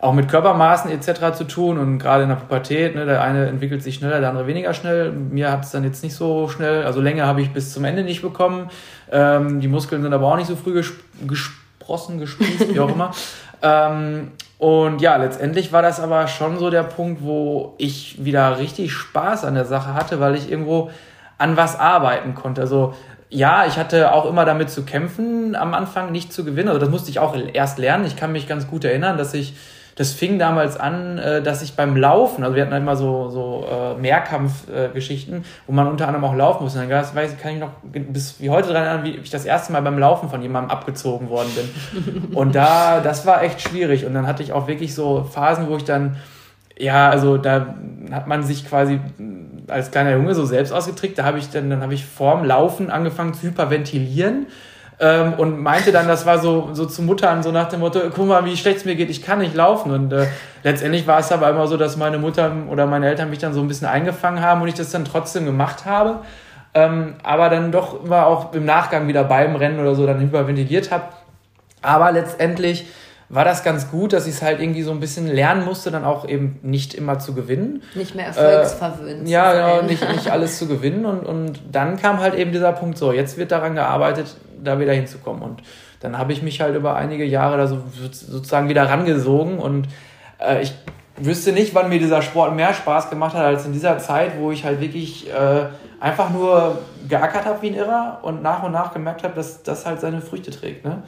auch mit Körpermaßen etc. zu tun und gerade in der Pubertät, ne, der eine entwickelt sich schneller, der andere weniger schnell. Mir hat es dann jetzt nicht so schnell, also Länge habe ich bis zum Ende nicht bekommen. Ähm, die Muskeln sind aber auch nicht so früh gesp gesprossen, gespießt, wie auch immer. *laughs* Ähm, und ja, letztendlich war das aber schon so der Punkt, wo ich wieder richtig Spaß an der Sache hatte, weil ich irgendwo an was arbeiten konnte. Also ja, ich hatte auch immer damit zu kämpfen, am Anfang nicht zu gewinnen. Also das musste ich auch erst lernen. Ich kann mich ganz gut erinnern, dass ich das fing damals an, äh, dass ich beim Laufen, also wir hatten halt immer so, so äh, Mehrkampfgeschichten, wo man unter anderem auch laufen muss. Und dann weiß, kann ich noch bis wie heute dran erinnern, wie ich das erste Mal beim Laufen von jemandem abgezogen worden bin. *laughs* Und da, das war echt schwierig. Und dann hatte ich auch wirklich so Phasen, wo ich dann, ja, also da hat man sich quasi als kleiner Junge so selbst ausgetrickt. Da habe ich dann, dann habe ich vorm Laufen angefangen zu hyperventilieren ähm, und meinte dann, das war so, so zu Muttern, so nach dem Motto, guck mal, wie schlecht es mir geht, ich kann nicht laufen. Und äh, letztendlich war es aber immer so, dass meine Mutter oder meine Eltern mich dann so ein bisschen eingefangen haben und ich das dann trotzdem gemacht habe. Ähm, aber dann doch immer auch im Nachgang wieder beim Rennen oder so dann hyperventiliert habe. Aber letztendlich war das ganz gut, dass ich es halt irgendwie so ein bisschen lernen musste, dann auch eben nicht immer zu gewinnen. Nicht mehr erfolgsverwöhnt. Äh, ja, genau, nicht, nicht alles zu gewinnen. Und, und dann kam halt eben dieser Punkt so, jetzt wird daran gearbeitet, da wieder hinzukommen. Und dann habe ich mich halt über einige Jahre da so sozusagen wieder rangesogen und äh, ich wüsste nicht, wann mir dieser Sport mehr Spaß gemacht hat als in dieser Zeit, wo ich halt wirklich äh, einfach nur geackert habe wie ein Irrer und nach und nach gemerkt habe, dass das halt seine Früchte trägt. Ne?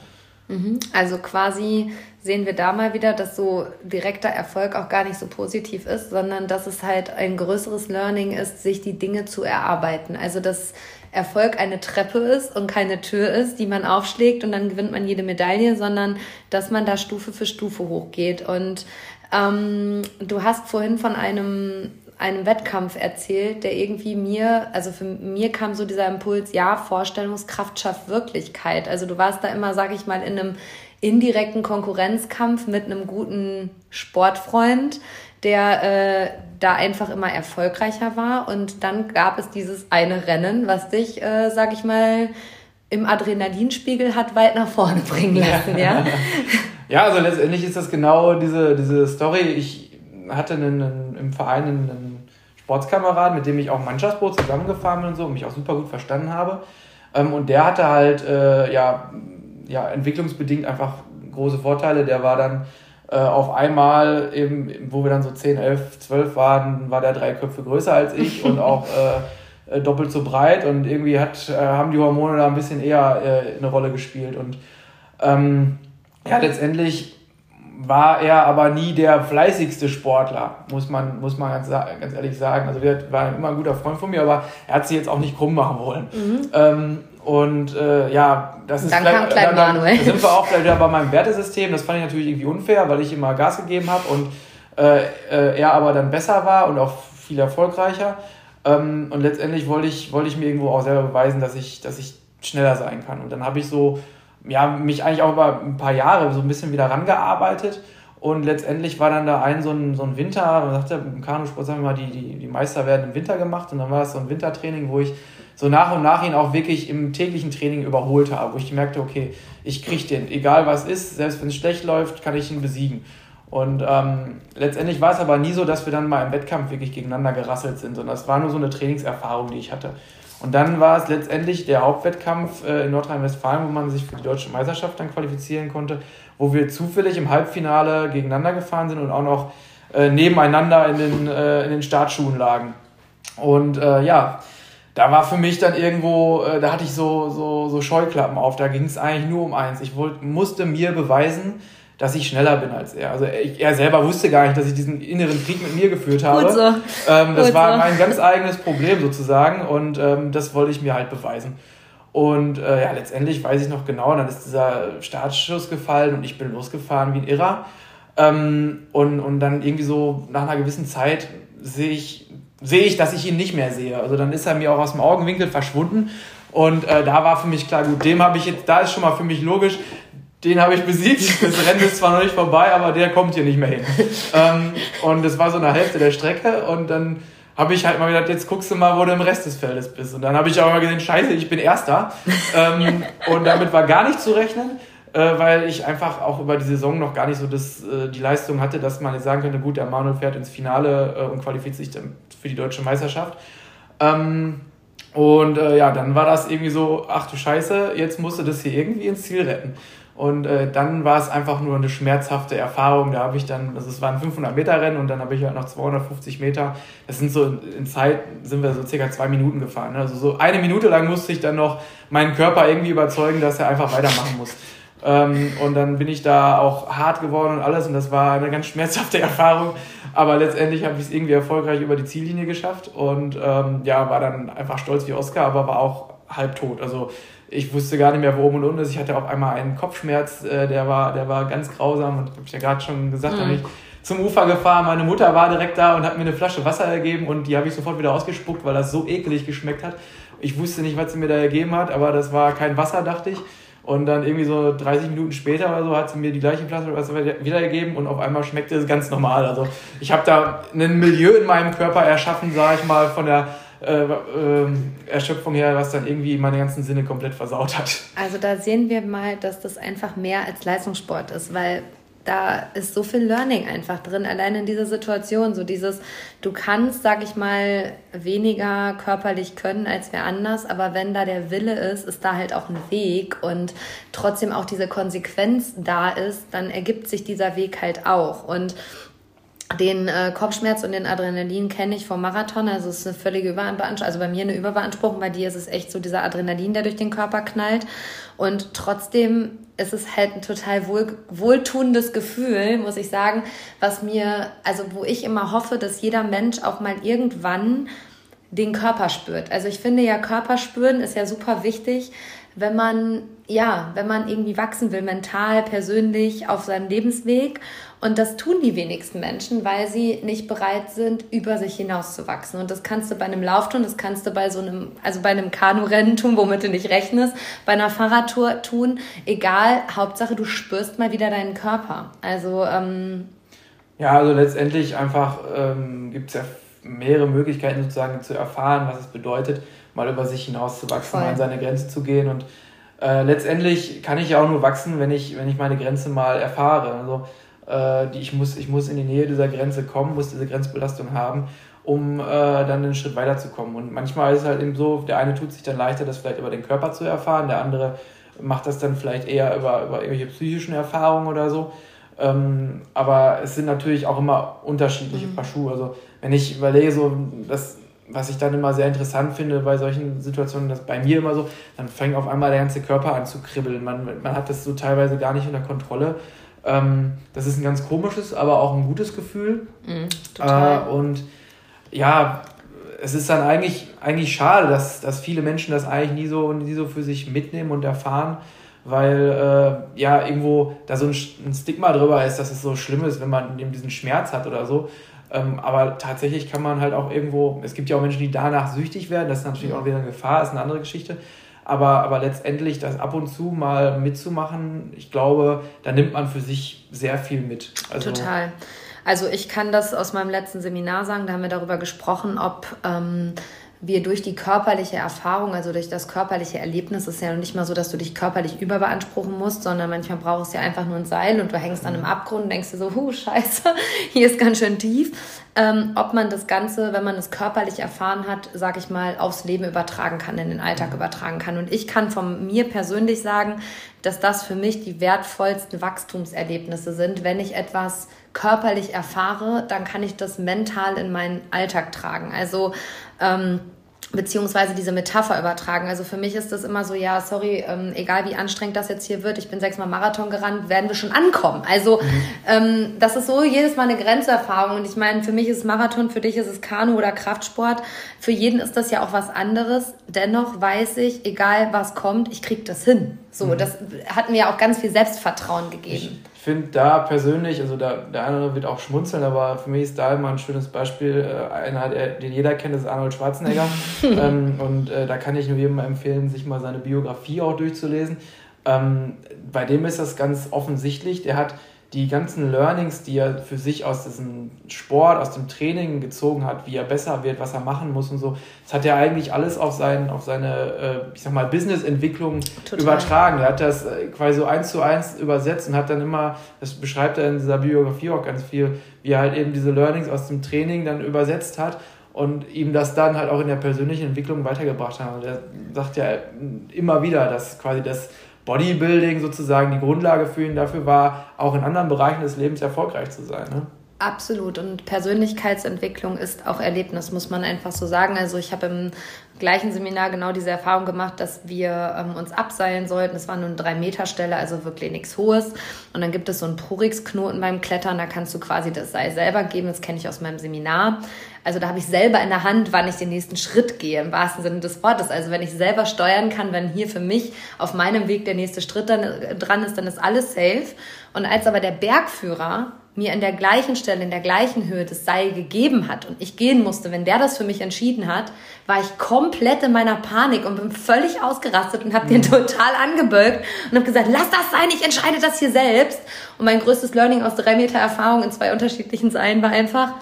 Also quasi sehen wir da mal wieder, dass so direkter Erfolg auch gar nicht so positiv ist, sondern dass es halt ein größeres Learning ist, sich die Dinge zu erarbeiten. Also dass Erfolg eine Treppe ist und keine Tür ist, die man aufschlägt und dann gewinnt man jede Medaille, sondern dass man da Stufe für Stufe hochgeht. Und ähm, du hast vorhin von einem einem Wettkampf erzählt, der irgendwie mir, also für mir kam so dieser Impuls, ja, Vorstellungskraft schafft Wirklichkeit. Also du warst da immer, sag ich mal, in einem indirekten Konkurrenzkampf mit einem guten Sportfreund, der äh, da einfach immer erfolgreicher war. Und dann gab es dieses eine Rennen, was dich, äh, sag ich mal, im Adrenalinspiegel hat weit nach vorne bringen lassen, *laughs* ja? ja, also letztendlich ist das genau diese, diese Story. Ich hatte einen, einen, im Verein einen Sportskamerad, mit dem ich auch Mannschaftsboot zusammengefahren bin und so und mich auch super gut verstanden habe. Ähm, und der hatte halt, äh, ja, ja, entwicklungsbedingt einfach große Vorteile. Der war dann äh, auf einmal, eben, wo wir dann so 10, 11, 12 waren, war der drei Köpfe größer als ich *laughs* und auch äh, äh, doppelt so breit und irgendwie hat, äh, haben die Hormone da ein bisschen eher äh, eine Rolle gespielt. Und ähm, ja, letztendlich war er aber nie der fleißigste Sportler, muss man, muss man ganz, ganz ehrlich sagen. Also er war immer ein guter Freund von mir, aber er hat sich jetzt auch nicht krumm machen wollen. Mhm. Ähm, und äh, ja, das ist dann kam dann, dann, dann sind wir auch wieder bei meinem Wertesystem. Das fand ich natürlich irgendwie unfair, weil ich immer Gas gegeben habe und äh, äh, er aber dann besser war und auch viel erfolgreicher. Ähm, und letztendlich wollte ich, wollte ich mir irgendwo auch selber beweisen, dass ich, dass ich schneller sein kann. Und dann habe ich so ja, mich eigentlich auch über ein paar Jahre so ein bisschen wieder rangearbeitet. Und letztendlich war dann da ein so ein, so ein Winter, man sagte, im Kanusport sagen wir mal, die, die, die Meister werden im Winter gemacht. Und dann war das so ein Wintertraining, wo ich so nach und nach ihn auch wirklich im täglichen Training überholt habe, wo ich merkte, okay, ich kriege den, egal was ist, selbst wenn es schlecht läuft, kann ich ihn besiegen. Und ähm, letztendlich war es aber nie so, dass wir dann mal im Wettkampf wirklich gegeneinander gerasselt sind, sondern es war nur so eine Trainingserfahrung, die ich hatte. Und dann war es letztendlich der Hauptwettkampf äh, in Nordrhein-Westfalen, wo man sich für die deutsche Meisterschaft dann qualifizieren konnte, wo wir zufällig im Halbfinale gegeneinander gefahren sind und auch noch äh, nebeneinander in den, äh, in den Startschuhen lagen. Und äh, ja, da war für mich dann irgendwo, äh, da hatte ich so, so, so Scheuklappen auf. Da ging es eigentlich nur um eins. Ich wollt, musste mir beweisen, dass ich schneller bin als er. Also er, er, selber wusste gar nicht, dass ich diesen inneren Krieg mit mir geführt habe. Gut so. Ähm, das Gut war so. mein ganz eigenes Problem sozusagen und ähm, das wollte ich mir halt beweisen. Und äh, ja, letztendlich weiß ich noch genau, dann ist dieser Startschuss gefallen und ich bin losgefahren wie ein Irrer. Ähm, und, und dann irgendwie so nach einer gewissen Zeit sehe ich, sehe ich, dass ich ihn nicht mehr sehe. Also dann ist er mir auch aus dem Augenwinkel verschwunden. Und äh, da war für mich klar, gut, dem habe ich jetzt, da ist schon mal für mich logisch, den habe ich besiegt. *laughs* Das Rennen ist zwar noch nicht vorbei, aber der kommt hier nicht mehr hin. ähm, und das war so eine Hälfte der Strecke und dann habe ich halt mal gedacht, jetzt guckst du mal, wo du im Rest des Feldes bist. Und dann habe ich auch mal gesehen, scheiße, ich bin Erster. ähm, *laughs* und damit war gar nicht zu rechnen, äh, weil ich einfach auch über die Saison noch gar nicht so das, äh, die Leistung hatte, dass man jetzt sagen könnte, gut, der Manuel fährt ins Finale äh, und qualifiziert sich dann für die deutsche Meisterschaft. Ähm, und äh, ja, dann war das irgendwie so, ach du Scheiße, jetzt musst du das hier irgendwie ins Ziel retten. Und äh, dann war es einfach nur eine schmerzhafte Erfahrung. Da habe ich dann, also es waren 500 Meter Rennen und dann habe ich halt noch 250 Meter. Das sind so, in Zeit sind wir so circa zwei Minuten gefahren. Ne? Also so eine Minute lang musste ich dann noch meinen Körper irgendwie überzeugen, dass er einfach weitermachen muss. Ähm, und dann bin ich da auch hart geworden und alles und das war eine ganz schmerzhafte Erfahrung. Aber letztendlich habe ich es irgendwie erfolgreich über die Ziellinie geschafft und ähm, ja, war dann einfach stolz wie Oscar, aber war auch halb tot. Also ich wusste gar nicht mehr, worum und unten ist. Ich hatte auf einmal einen Kopfschmerz, äh, der, war, der war ganz grausam und habe ich ja gerade schon gesagt, mhm. ich zum Ufer gefahren. Meine Mutter war direkt da und hat mir eine Flasche Wasser gegeben und die habe ich sofort wieder ausgespuckt, weil das so ekelig geschmeckt hat. Ich wusste nicht, was sie mir da gegeben hat, aber das war kein Wasser, dachte ich. Und dann irgendwie so 30 Minuten später oder so hat sie mir die gleiche Flasche Wasser wiedergegeben und auf einmal schmeckte es ganz normal. Also ich habe da ein Milieu in meinem Körper erschaffen, sage ich mal, von der äh, äh, Erschöpfung her, was dann irgendwie meine ganzen Sinne komplett versaut hat. Also da sehen wir mal, dass das einfach mehr als Leistungssport ist, weil da ist so viel Learning einfach drin, allein in dieser Situation. So dieses, du kannst, sag ich mal, weniger körperlich können als wer anders, aber wenn da der Wille ist, ist da halt auch ein Weg und trotzdem auch diese Konsequenz da ist, dann ergibt sich dieser Weg halt auch. Und den äh, Kopfschmerz und den Adrenalin kenne ich vom Marathon. Also es ist eine völlige Überbeanspruchung. Also bei mir eine Überbeanspruchung, bei dir ist es echt so dieser Adrenalin, der durch den Körper knallt. Und trotzdem ist es halt ein total wohl, wohltuendes Gefühl, muss ich sagen, was mir, also wo ich immer hoffe, dass jeder Mensch auch mal irgendwann den Körper spürt. Also ich finde ja, Körper spüren ist ja super wichtig, wenn man, ja, wenn man irgendwie wachsen will, mental, persönlich, auf seinem Lebensweg. Und das tun die wenigsten Menschen, weil sie nicht bereit sind, über sich hinaus zu wachsen. Und das kannst du bei einem Lauf tun, das kannst du bei so einem, also bei einem Kanurennen tun, womit du nicht rechnest, bei einer Fahrradtour tun. Egal, Hauptsache du spürst mal wieder deinen Körper. Also, ähm, ja, also letztendlich einfach ähm, gibt es ja mehrere Möglichkeiten sozusagen zu erfahren, was es bedeutet, mal über sich hinauszuwachsen, mal an seine Grenze zu gehen. Und äh, letztendlich kann ich ja auch nur wachsen, wenn ich, wenn ich meine Grenze mal erfahre. Also äh, die, ich, muss, ich muss in die Nähe dieser Grenze kommen, muss diese Grenzbelastung haben, um äh, dann einen Schritt weiterzukommen. Und manchmal ist es halt eben so, der eine tut sich dann leichter, das vielleicht über den Körper zu erfahren, der andere macht das dann vielleicht eher über, über irgendwelche psychischen Erfahrungen oder so. Ähm, aber es sind natürlich auch immer unterschiedliche mhm. Paar Schuhe. Also wenn ich überlege, so, das was ich dann immer sehr interessant finde bei solchen Situationen, das bei mir immer so, dann fängt auf einmal der ganze Körper an zu kribbeln. Man, man hat das so teilweise gar nicht unter Kontrolle. Ähm, das ist ein ganz komisches, aber auch ein gutes Gefühl. Mhm, total. Äh, und ja, es ist dann eigentlich, eigentlich schade, dass, dass viele Menschen das eigentlich nie so, nie so für sich mitnehmen und erfahren, weil äh, ja irgendwo da so ein, ein Stigma drüber ist, dass es so schlimm ist, wenn man eben diesen Schmerz hat oder so. Ähm, aber tatsächlich kann man halt auch irgendwo, es gibt ja auch Menschen, die danach süchtig werden, das ist natürlich auch wieder eine Gefahr, ist eine andere Geschichte. Aber, aber letztendlich das ab und zu mal mitzumachen, ich glaube, da nimmt man für sich sehr viel mit. Also, Total. Also ich kann das aus meinem letzten Seminar sagen, da haben wir darüber gesprochen, ob ähm, wir durch die körperliche Erfahrung, also durch das körperliche Erlebnis, ist ja nicht mal so, dass du dich körperlich überbeanspruchen musst, sondern manchmal brauchst du ja einfach nur ein Seil und du hängst dann im Abgrund und denkst dir so, huh, scheiße, *laughs* hier ist ganz schön tief. Ähm, ob man das Ganze, wenn man es körperlich erfahren hat, sag ich mal, aufs Leben übertragen kann, in den Alltag übertragen kann. Und ich kann von mir persönlich sagen, dass das für mich die wertvollsten Wachstumserlebnisse sind, wenn ich etwas körperlich erfahre, dann kann ich das mental in meinen Alltag tragen. Also ähm, beziehungsweise diese Metapher übertragen. Also für mich ist das immer so, ja, sorry, ähm, egal wie anstrengend das jetzt hier wird, ich bin sechsmal Marathon gerannt, werden wir schon ankommen. Also mhm. ähm, das ist so jedes Mal eine Grenzerfahrung. Und ich meine, für mich ist Marathon, für dich ist es Kanu oder Kraftsport. Für jeden ist das ja auch was anderes. Dennoch weiß ich, egal was kommt, ich krieg das hin. So, mhm. das hat mir auch ganz viel Selbstvertrauen gegeben. Ich finde da persönlich, also da, der andere wird auch schmunzeln, aber für mich ist da immer ein schönes Beispiel. Äh, einer, der, den jeder kennt, ist Arnold Schwarzenegger. *laughs* ähm, und äh, da kann ich nur jedem empfehlen, sich mal seine Biografie auch durchzulesen. Ähm, bei dem ist das ganz offensichtlich. Der hat die ganzen Learnings, die er für sich aus diesem Sport, aus dem Training gezogen hat, wie er besser wird, was er machen muss und so, das hat er eigentlich alles auf, sein, auf seine, äh, ich sag mal, Business-Entwicklung übertragen. Er hat das äh, quasi so eins zu eins übersetzt und hat dann immer, das beschreibt er in dieser Biografie auch ganz viel, wie er halt eben diese Learnings aus dem Training dann übersetzt hat und ihm das dann halt auch in der persönlichen Entwicklung weitergebracht hat. Und er sagt ja immer wieder, dass quasi das Bodybuilding sozusagen die Grundlage für ihn dafür war, auch in anderen Bereichen des Lebens erfolgreich zu sein. Ne? Absolut. Und Persönlichkeitsentwicklung ist auch Erlebnis, muss man einfach so sagen. Also ich habe im gleichen Seminar genau diese Erfahrung gemacht, dass wir ähm, uns abseilen sollten. Es war nur eine 3-Meter-Stelle, also wirklich nichts Hohes. Und dann gibt es so einen Porix-Knoten beim Klettern, da kannst du quasi das Seil selber geben. Das kenne ich aus meinem Seminar. Also da habe ich selber in der Hand, wann ich den nächsten Schritt gehe, im wahrsten Sinne des Wortes. Also wenn ich selber steuern kann, wenn hier für mich auf meinem Weg der nächste Schritt dann, äh, dran ist, dann ist alles safe. Und als aber der Bergführer mir in der gleichen Stelle, in der gleichen Höhe das Seil gegeben hat und ich gehen musste, wenn der das für mich entschieden hat, war ich komplett in meiner Panik und bin völlig ausgerastet und habe mhm. den total angebölkt und habe gesagt, lass das sein, ich entscheide das hier selbst. Und mein größtes Learning aus drei Meter Erfahrung in zwei unterschiedlichen Seilen war einfach,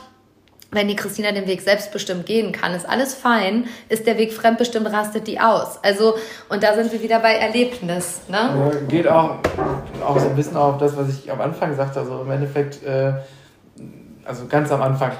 wenn die Christina den Weg selbstbestimmt gehen kann, ist alles fein. Ist der Weg fremdbestimmt, rastet die aus. Also, und da sind wir wieder bei Erlebnis. Ne? Ja, geht auch, auch so ein bisschen auf das, was ich am Anfang sagte. Also im Endeffekt, äh, also ganz am Anfang,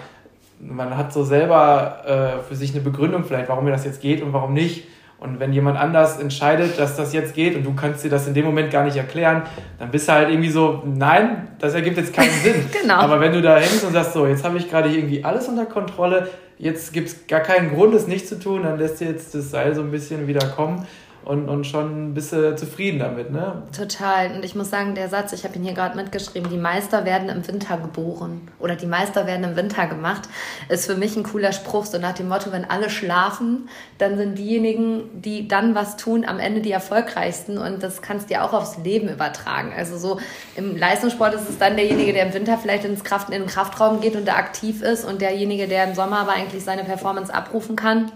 man hat so selber äh, für sich eine Begründung vielleicht, warum mir das jetzt geht und warum nicht. Und wenn jemand anders entscheidet, dass das jetzt geht und du kannst dir das in dem Moment gar nicht erklären, dann bist du halt irgendwie so, nein, das ergibt jetzt keinen *laughs* Sinn. genau. Aber wenn du da hängst und sagst, so, jetzt habe ich gerade irgendwie alles unter Kontrolle, jetzt gibt es gar keinen Grund, es nicht zu tun, dann lässt dir jetzt das Seil so ein bisschen wieder kommen und, und schon bist du zufrieden damit, ne? Total. Und ich muss sagen, der Satz, ich habe ihn hier gerade mitgeschrieben, die Meister werden im Winter geboren oder die Meister werden im Winter gemacht, ist für mich ein cooler Spruch, so nach dem Motto, wenn alle schlafen, dann sind diejenigen, die dann was tun, am Ende die erfolgreichsten und das kannst du ja auch aufs Leben übertragen. Also so im Leistungssport ist es dann derjenige, der im Winter vielleicht ins Kraft, in den Kraftraum geht und da aktiv ist und derjenige, der im Sommer aber eigentlich seine Performance abrufen kann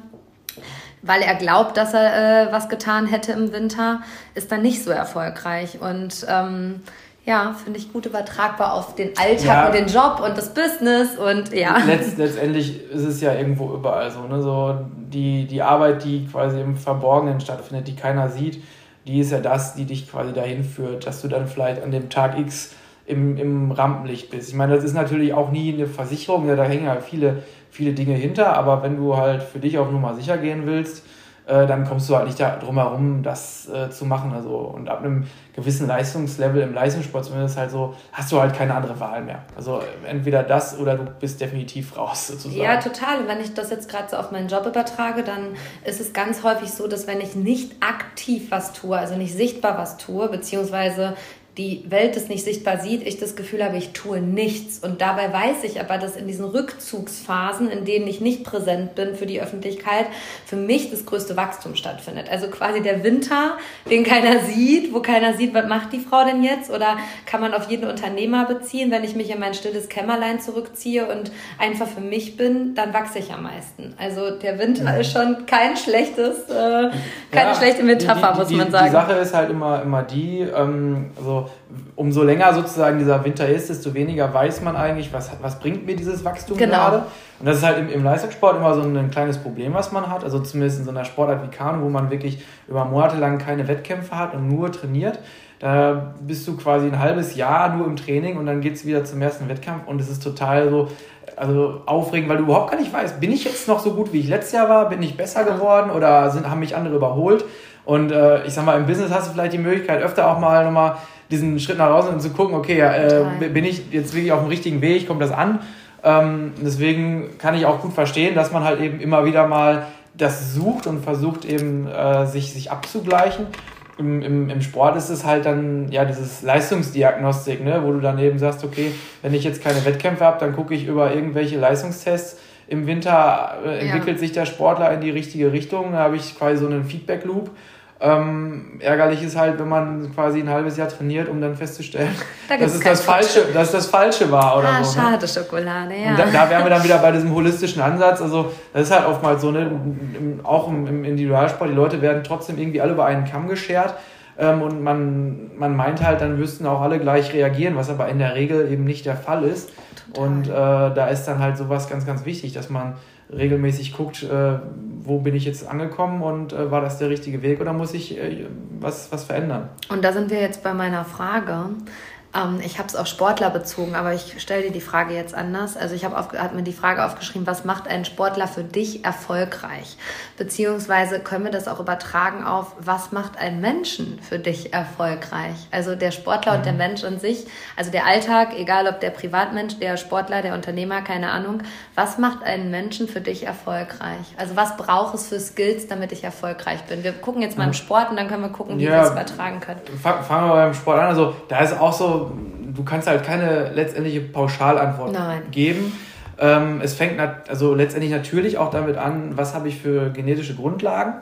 weil er glaubt, dass er äh, was getan hätte im Winter, ist dann nicht so erfolgreich. Und ähm, ja, finde ich gut übertragbar auf den Alltag ja. und den Job und das Business und ja. Letzt, letztendlich ist es ja irgendwo überall so, ne? So die, die Arbeit, die quasi im Verborgenen stattfindet, die keiner sieht, die ist ja das, die dich quasi dahin führt, dass du dann vielleicht an dem Tag X im, im Rampenlicht bist. Ich meine, das ist natürlich auch nie eine Versicherung, ja, da hängen ja viele viele Dinge hinter, aber wenn du halt für dich auf Nummer sicher gehen willst, äh, dann kommst du halt nicht drum herum, das äh, zu machen. Also, und ab einem gewissen Leistungslevel im Leistungssport zumindest halt so, hast du halt keine andere Wahl mehr. Also entweder das oder du bist definitiv raus sozusagen. Ja, total. Wenn ich das jetzt gerade so auf meinen Job übertrage, dann ist es ganz häufig so, dass wenn ich nicht aktiv was tue, also nicht sichtbar was tue, beziehungsweise die Welt es nicht sichtbar sieht, ich das Gefühl habe, ich tue nichts. Und dabei weiß ich aber, dass in diesen Rückzugsphasen, in denen ich nicht präsent bin für die Öffentlichkeit, für mich das größte Wachstum stattfindet. Also quasi der Winter, den keiner sieht, wo keiner sieht, was macht die Frau denn jetzt? Oder kann man auf jeden Unternehmer beziehen, wenn ich mich in mein stilles Kämmerlein zurückziehe und einfach für mich bin, dann wachse ich am meisten. Also der Winter ja. ist schon kein schlechtes, äh, keine ja, schlechte Metapher, die, die, muss man sagen. Die Sache ist halt immer, immer die, ähm, also umso länger sozusagen dieser Winter ist, desto weniger weiß man eigentlich, was, was bringt mir dieses Wachstum genau. gerade. Und das ist halt im, im Leistungssport immer so ein, kleines Problem, was man hat. Also zumindest in so einer Sportart wie Kanu, wo man wirklich über Monate lang keine Wettkämpfe hat und nur trainiert. Da bist du quasi ein halbes Jahr nur im Training und dann geht es wieder zum ersten Wettkampf und es ist total so, also aufregend, weil du überhaupt gar nicht weißt, bin ich jetzt noch so gut, wie ich letztes Jahr war? Bin ich besser geworden oder sind, haben mich andere überholt? Und äh, ich sag mal, im Business hast du vielleicht die Möglichkeit, öfter auch mal nochmal diesen Schritt nach draußen und zu gucken, okay, äh, bin ich jetzt wirklich auf dem richtigen Weg, kommt das an? Ähm, deswegen kann ich auch gut verstehen, dass man halt eben immer wieder mal das sucht und versucht eben äh, sich, sich abzugleichen. Im, im, Im Sport ist es halt dann ja dieses Leistungsdiagnostik, ne, wo du dann eben sagst, okay, wenn ich jetzt keine Wettkämpfe habe, dann gucke ich über irgendwelche Leistungstests. Im Winter äh, entwickelt ja. sich der Sportler in die richtige Richtung. Da habe ich quasi so einen Feedback-Loop ähm, ärgerlich ist halt, wenn man quasi ein halbes Jahr trainiert, um dann festzustellen, da dass es das Falsche, dass das Falsche war oder ah, so. Ne? Schade, Schokolade, ja. Und da, da wären wir dann wieder bei diesem holistischen Ansatz. Also das ist halt oftmals so, ne, auch im, im Individualsport, die Leute werden trotzdem irgendwie alle über einen Kamm geschert. Ähm, und man, man meint halt, dann müssten auch alle gleich reagieren, was aber in der Regel eben nicht der Fall ist. Total. Und äh, da ist dann halt sowas ganz, ganz wichtig, dass man regelmäßig guckt, äh, wo bin ich jetzt angekommen und äh, war das der richtige Weg oder muss ich äh, was, was verändern? Und da sind wir jetzt bei meiner Frage. Ähm, ich habe es auf Sportler bezogen, aber ich stelle dir die Frage jetzt anders. Also ich habe hab mir die Frage aufgeschrieben, was macht ein Sportler für dich erfolgreich? Beziehungsweise können wir das auch übertragen auf, was macht ein Menschen für dich erfolgreich? Also der Sportler mhm. und der mhm. Mensch an sich, also der Alltag, egal ob der Privatmensch, der Sportler, der Unternehmer, keine Ahnung, was macht einen Menschen für dich erfolgreich? Also was braucht es für Skills, damit ich erfolgreich bin? Wir gucken jetzt mal im Sport und dann können wir gucken, wie ja, wir es übertragen können. Fangen wir beim Sport an. Also da ist auch so du kannst halt keine letztendliche Pauschalantwort Nein. geben. Ähm, es fängt also letztendlich natürlich auch damit an, was habe ich für genetische Grundlagen.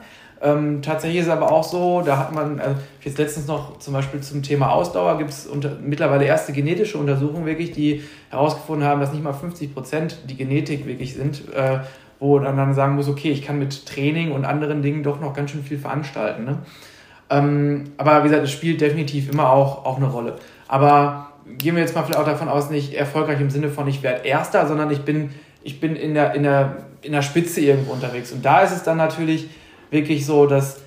Ähm, tatsächlich ist es aber auch so, da hat man, also jetzt letztens noch zum Beispiel zum Thema Ausdauer, gibt es mittlerweile erste genetische Untersuchungen wirklich, die herausgefunden haben, dass nicht mal 50 Prozent die Genetik wirklich sind, äh, wo dann, dann sagen muss, okay, ich kann mit Training und anderen Dingen doch noch ganz schön viel veranstalten. Ne? Ähm, aber wie gesagt, es spielt definitiv immer auch, auch eine Rolle. Aber gehen wir jetzt mal vielleicht auch davon aus, nicht erfolgreich im Sinne von ich werde Erster, sondern ich bin, ich bin in, der, in, der, in der Spitze irgendwo unterwegs. Und da ist es dann natürlich wirklich so, dass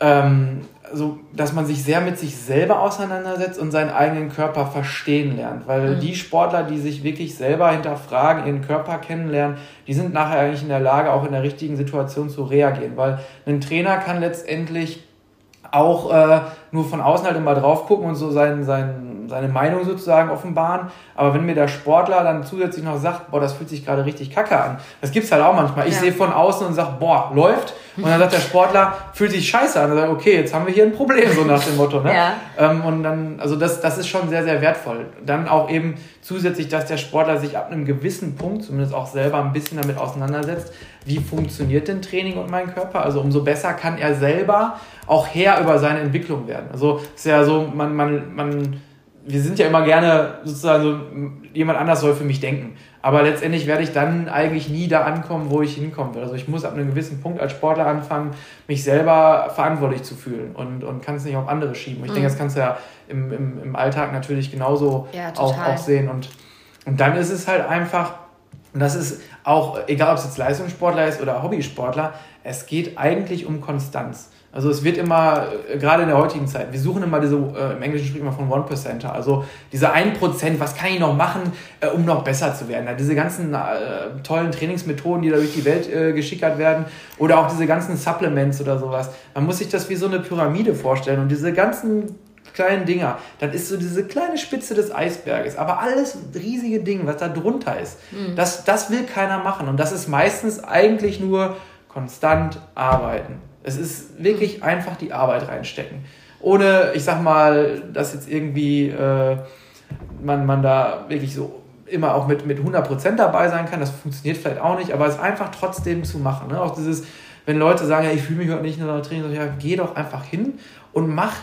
ähm, also, dass man sich sehr mit sich selber auseinandersetzt und seinen eigenen Körper verstehen lernt. Weil mhm. die Sportler, die sich wirklich selber hinterfragen, ihren Körper kennenlernen, die sind nachher eigentlich in der Lage, auch in der richtigen Situation zu reagieren. Weil ein Trainer kann letztendlich auch äh, nur von außen halt immer drauf gucken und so sein, sein, seine Meinung sozusagen offenbaren. Aber wenn mir der Sportler dann zusätzlich noch sagt, boah, das fühlt sich gerade richtig kacke an, das gibt's halt auch manchmal. Ich ja. sehe von außen und sag, boah, läuft. Und dann sagt der Sportler, fühlt sich scheiße an. Und sagt, okay, jetzt haben wir hier ein Problem, so nach dem Motto. Ne? Ja. Ähm, und dann, also das, das ist schon sehr, sehr wertvoll. Dann auch eben zusätzlich, dass der Sportler sich ab einem gewissen Punkt zumindest auch selber ein bisschen damit auseinandersetzt, wie funktioniert denn Training und mein Körper. Also umso besser kann er selber auch Herr über seine Entwicklung werden. Also ist ja so, man, man, man, wir sind ja immer gerne sozusagen so, jemand anders soll für mich denken. Aber letztendlich werde ich dann eigentlich nie da ankommen, wo ich hinkommen will. Also ich muss ab einem gewissen Punkt als Sportler anfangen, mich selber verantwortlich zu fühlen und, und kann es nicht auf andere schieben. Ich mhm. denke, das kannst du ja im, im, im Alltag natürlich genauso ja, auch, auch sehen. Und, und dann ist es halt einfach, und das ist auch, egal ob es jetzt Leistungssportler ist oder Hobbysportler, es geht eigentlich um Konstanz. Also es wird immer, äh, gerade in der heutigen Zeit, wir suchen immer diese, äh, im Englischen spricht man von One-Percenter, also diese 1%, was kann ich noch machen, äh, um noch besser zu werden. Ja, diese ganzen äh, tollen Trainingsmethoden, die da durch die Welt äh, geschickert werden oder auch diese ganzen Supplements oder sowas. Man muss sich das wie so eine Pyramide vorstellen und diese ganzen kleinen Dinger, das ist so diese kleine Spitze des Eisberges, aber alles riesige Ding, was da drunter ist, mhm. das, das will keiner machen und das ist meistens eigentlich nur konstant arbeiten es ist wirklich einfach die Arbeit reinstecken. Ohne, ich sag mal, dass jetzt irgendwie äh, man, man da wirklich so immer auch mit, mit 100% dabei sein kann. Das funktioniert vielleicht auch nicht, aber es einfach trotzdem zu machen. Ne? Auch dieses, wenn Leute sagen, ja, ich fühle mich heute nicht in der Training, ja, geh doch einfach hin und mach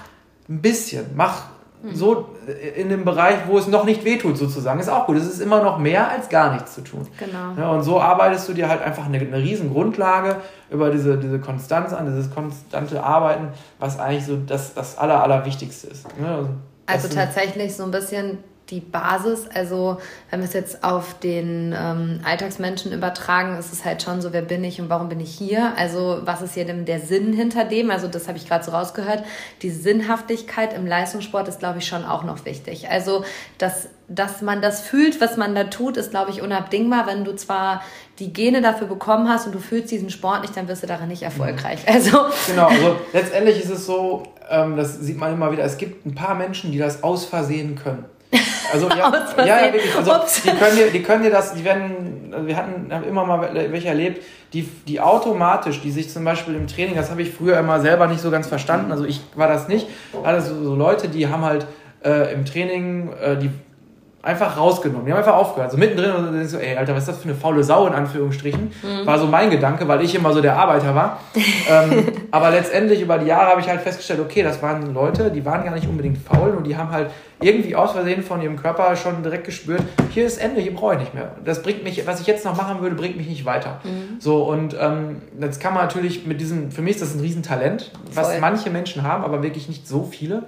ein bisschen, mach Mhm. So in dem Bereich, wo es noch nicht wehtut, sozusagen, ist auch gut. Es ist immer noch mehr als gar nichts zu tun. Genau. Ja, und so arbeitest du dir halt einfach eine, eine riesen Grundlage über diese, diese Konstanz an, dieses konstante Arbeiten, was eigentlich so das, das Aller, Allerwichtigste ist. Ja, also tatsächlich so ein bisschen die Basis. Also wenn wir es jetzt auf den ähm, Alltagsmenschen übertragen, ist es halt schon so, wer bin ich und warum bin ich hier? Also was ist hier denn der Sinn hinter dem? Also das habe ich gerade so rausgehört. Die Sinnhaftigkeit im Leistungssport ist, glaube ich, schon auch noch wichtig. Also dass, dass man das fühlt, was man da tut, ist, glaube ich, unabdingbar. Wenn du zwar die Gene dafür bekommen hast und du fühlst diesen Sport nicht, dann wirst du darin nicht erfolgreich. Mhm. *laughs* Also genau, also letztendlich ist es so, ähm, das sieht man immer wieder, es gibt ein paar Menschen, die das aus Versehen können. Also *laughs* ja, ja, ja, wirklich. Also die können dir, die können dir das, die werden, also wir hatten haben immer mal welche erlebt, die, die automatisch, die sich zum Beispiel im Training, das habe ich früher immer selber nicht so ganz verstanden, also ich war das nicht, also so Leute, die haben halt äh, im Training, äh, die einfach rausgenommen. Die haben einfach aufgehört. So mittendrin und dann so, ey, Alter, was ist das für eine faule Sau in Anführungsstrichen? Mhm. War so mein Gedanke, weil ich immer so der Arbeiter war. *laughs* ähm, aber letztendlich über die Jahre habe ich halt festgestellt, okay, das waren Leute, die waren gar nicht unbedingt faul und die haben halt irgendwie aus Versehen von ihrem Körper schon direkt gespürt, hier ist Ende, hier brauche ich nicht mehr. Das bringt mich, was ich jetzt noch machen würde, bringt mich nicht weiter. Mhm. So, und ähm, das kann man natürlich mit diesem, für mich ist das ein Riesentalent, was Voll. manche Menschen haben, aber wirklich nicht so viele.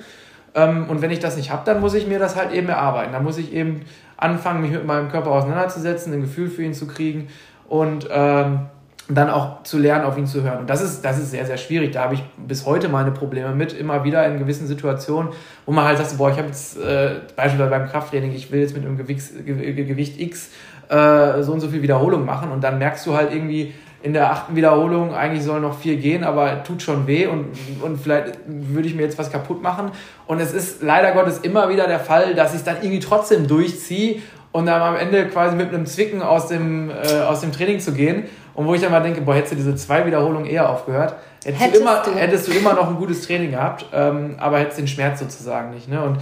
Ähm, und wenn ich das nicht habe, dann muss ich mir das halt eben erarbeiten. Dann muss ich eben anfangen, mich mit meinem Körper auseinanderzusetzen, ein Gefühl für ihn zu kriegen und ähm, dann auch zu lernen, auf ihn zu hören. Und das ist, das ist sehr, sehr schwierig. Da habe ich bis heute meine Probleme mit, immer wieder in gewissen Situationen, wo man halt sagt, boah, ich habe jetzt äh, beispielsweise beim Krafttraining, ich will jetzt mit einem Gewicht, Gewicht X äh, so und so viel Wiederholung machen und dann merkst du halt irgendwie, in der achten Wiederholung, eigentlich soll noch vier gehen, aber tut schon weh und, und vielleicht würde ich mir jetzt was kaputt machen. Und es ist leider Gottes immer wieder der Fall, dass ich es dann irgendwie trotzdem durchziehe und dann am Ende quasi mit einem Zwicken aus dem, äh, aus dem Training zu gehen. Und wo ich dann mal denke, boah, hättest du diese zwei Wiederholungen eher aufgehört, hättest, hättest du, immer, du? hättest du immer noch ein gutes Training gehabt, ähm, aber hättest den Schmerz sozusagen nicht. Ne? Und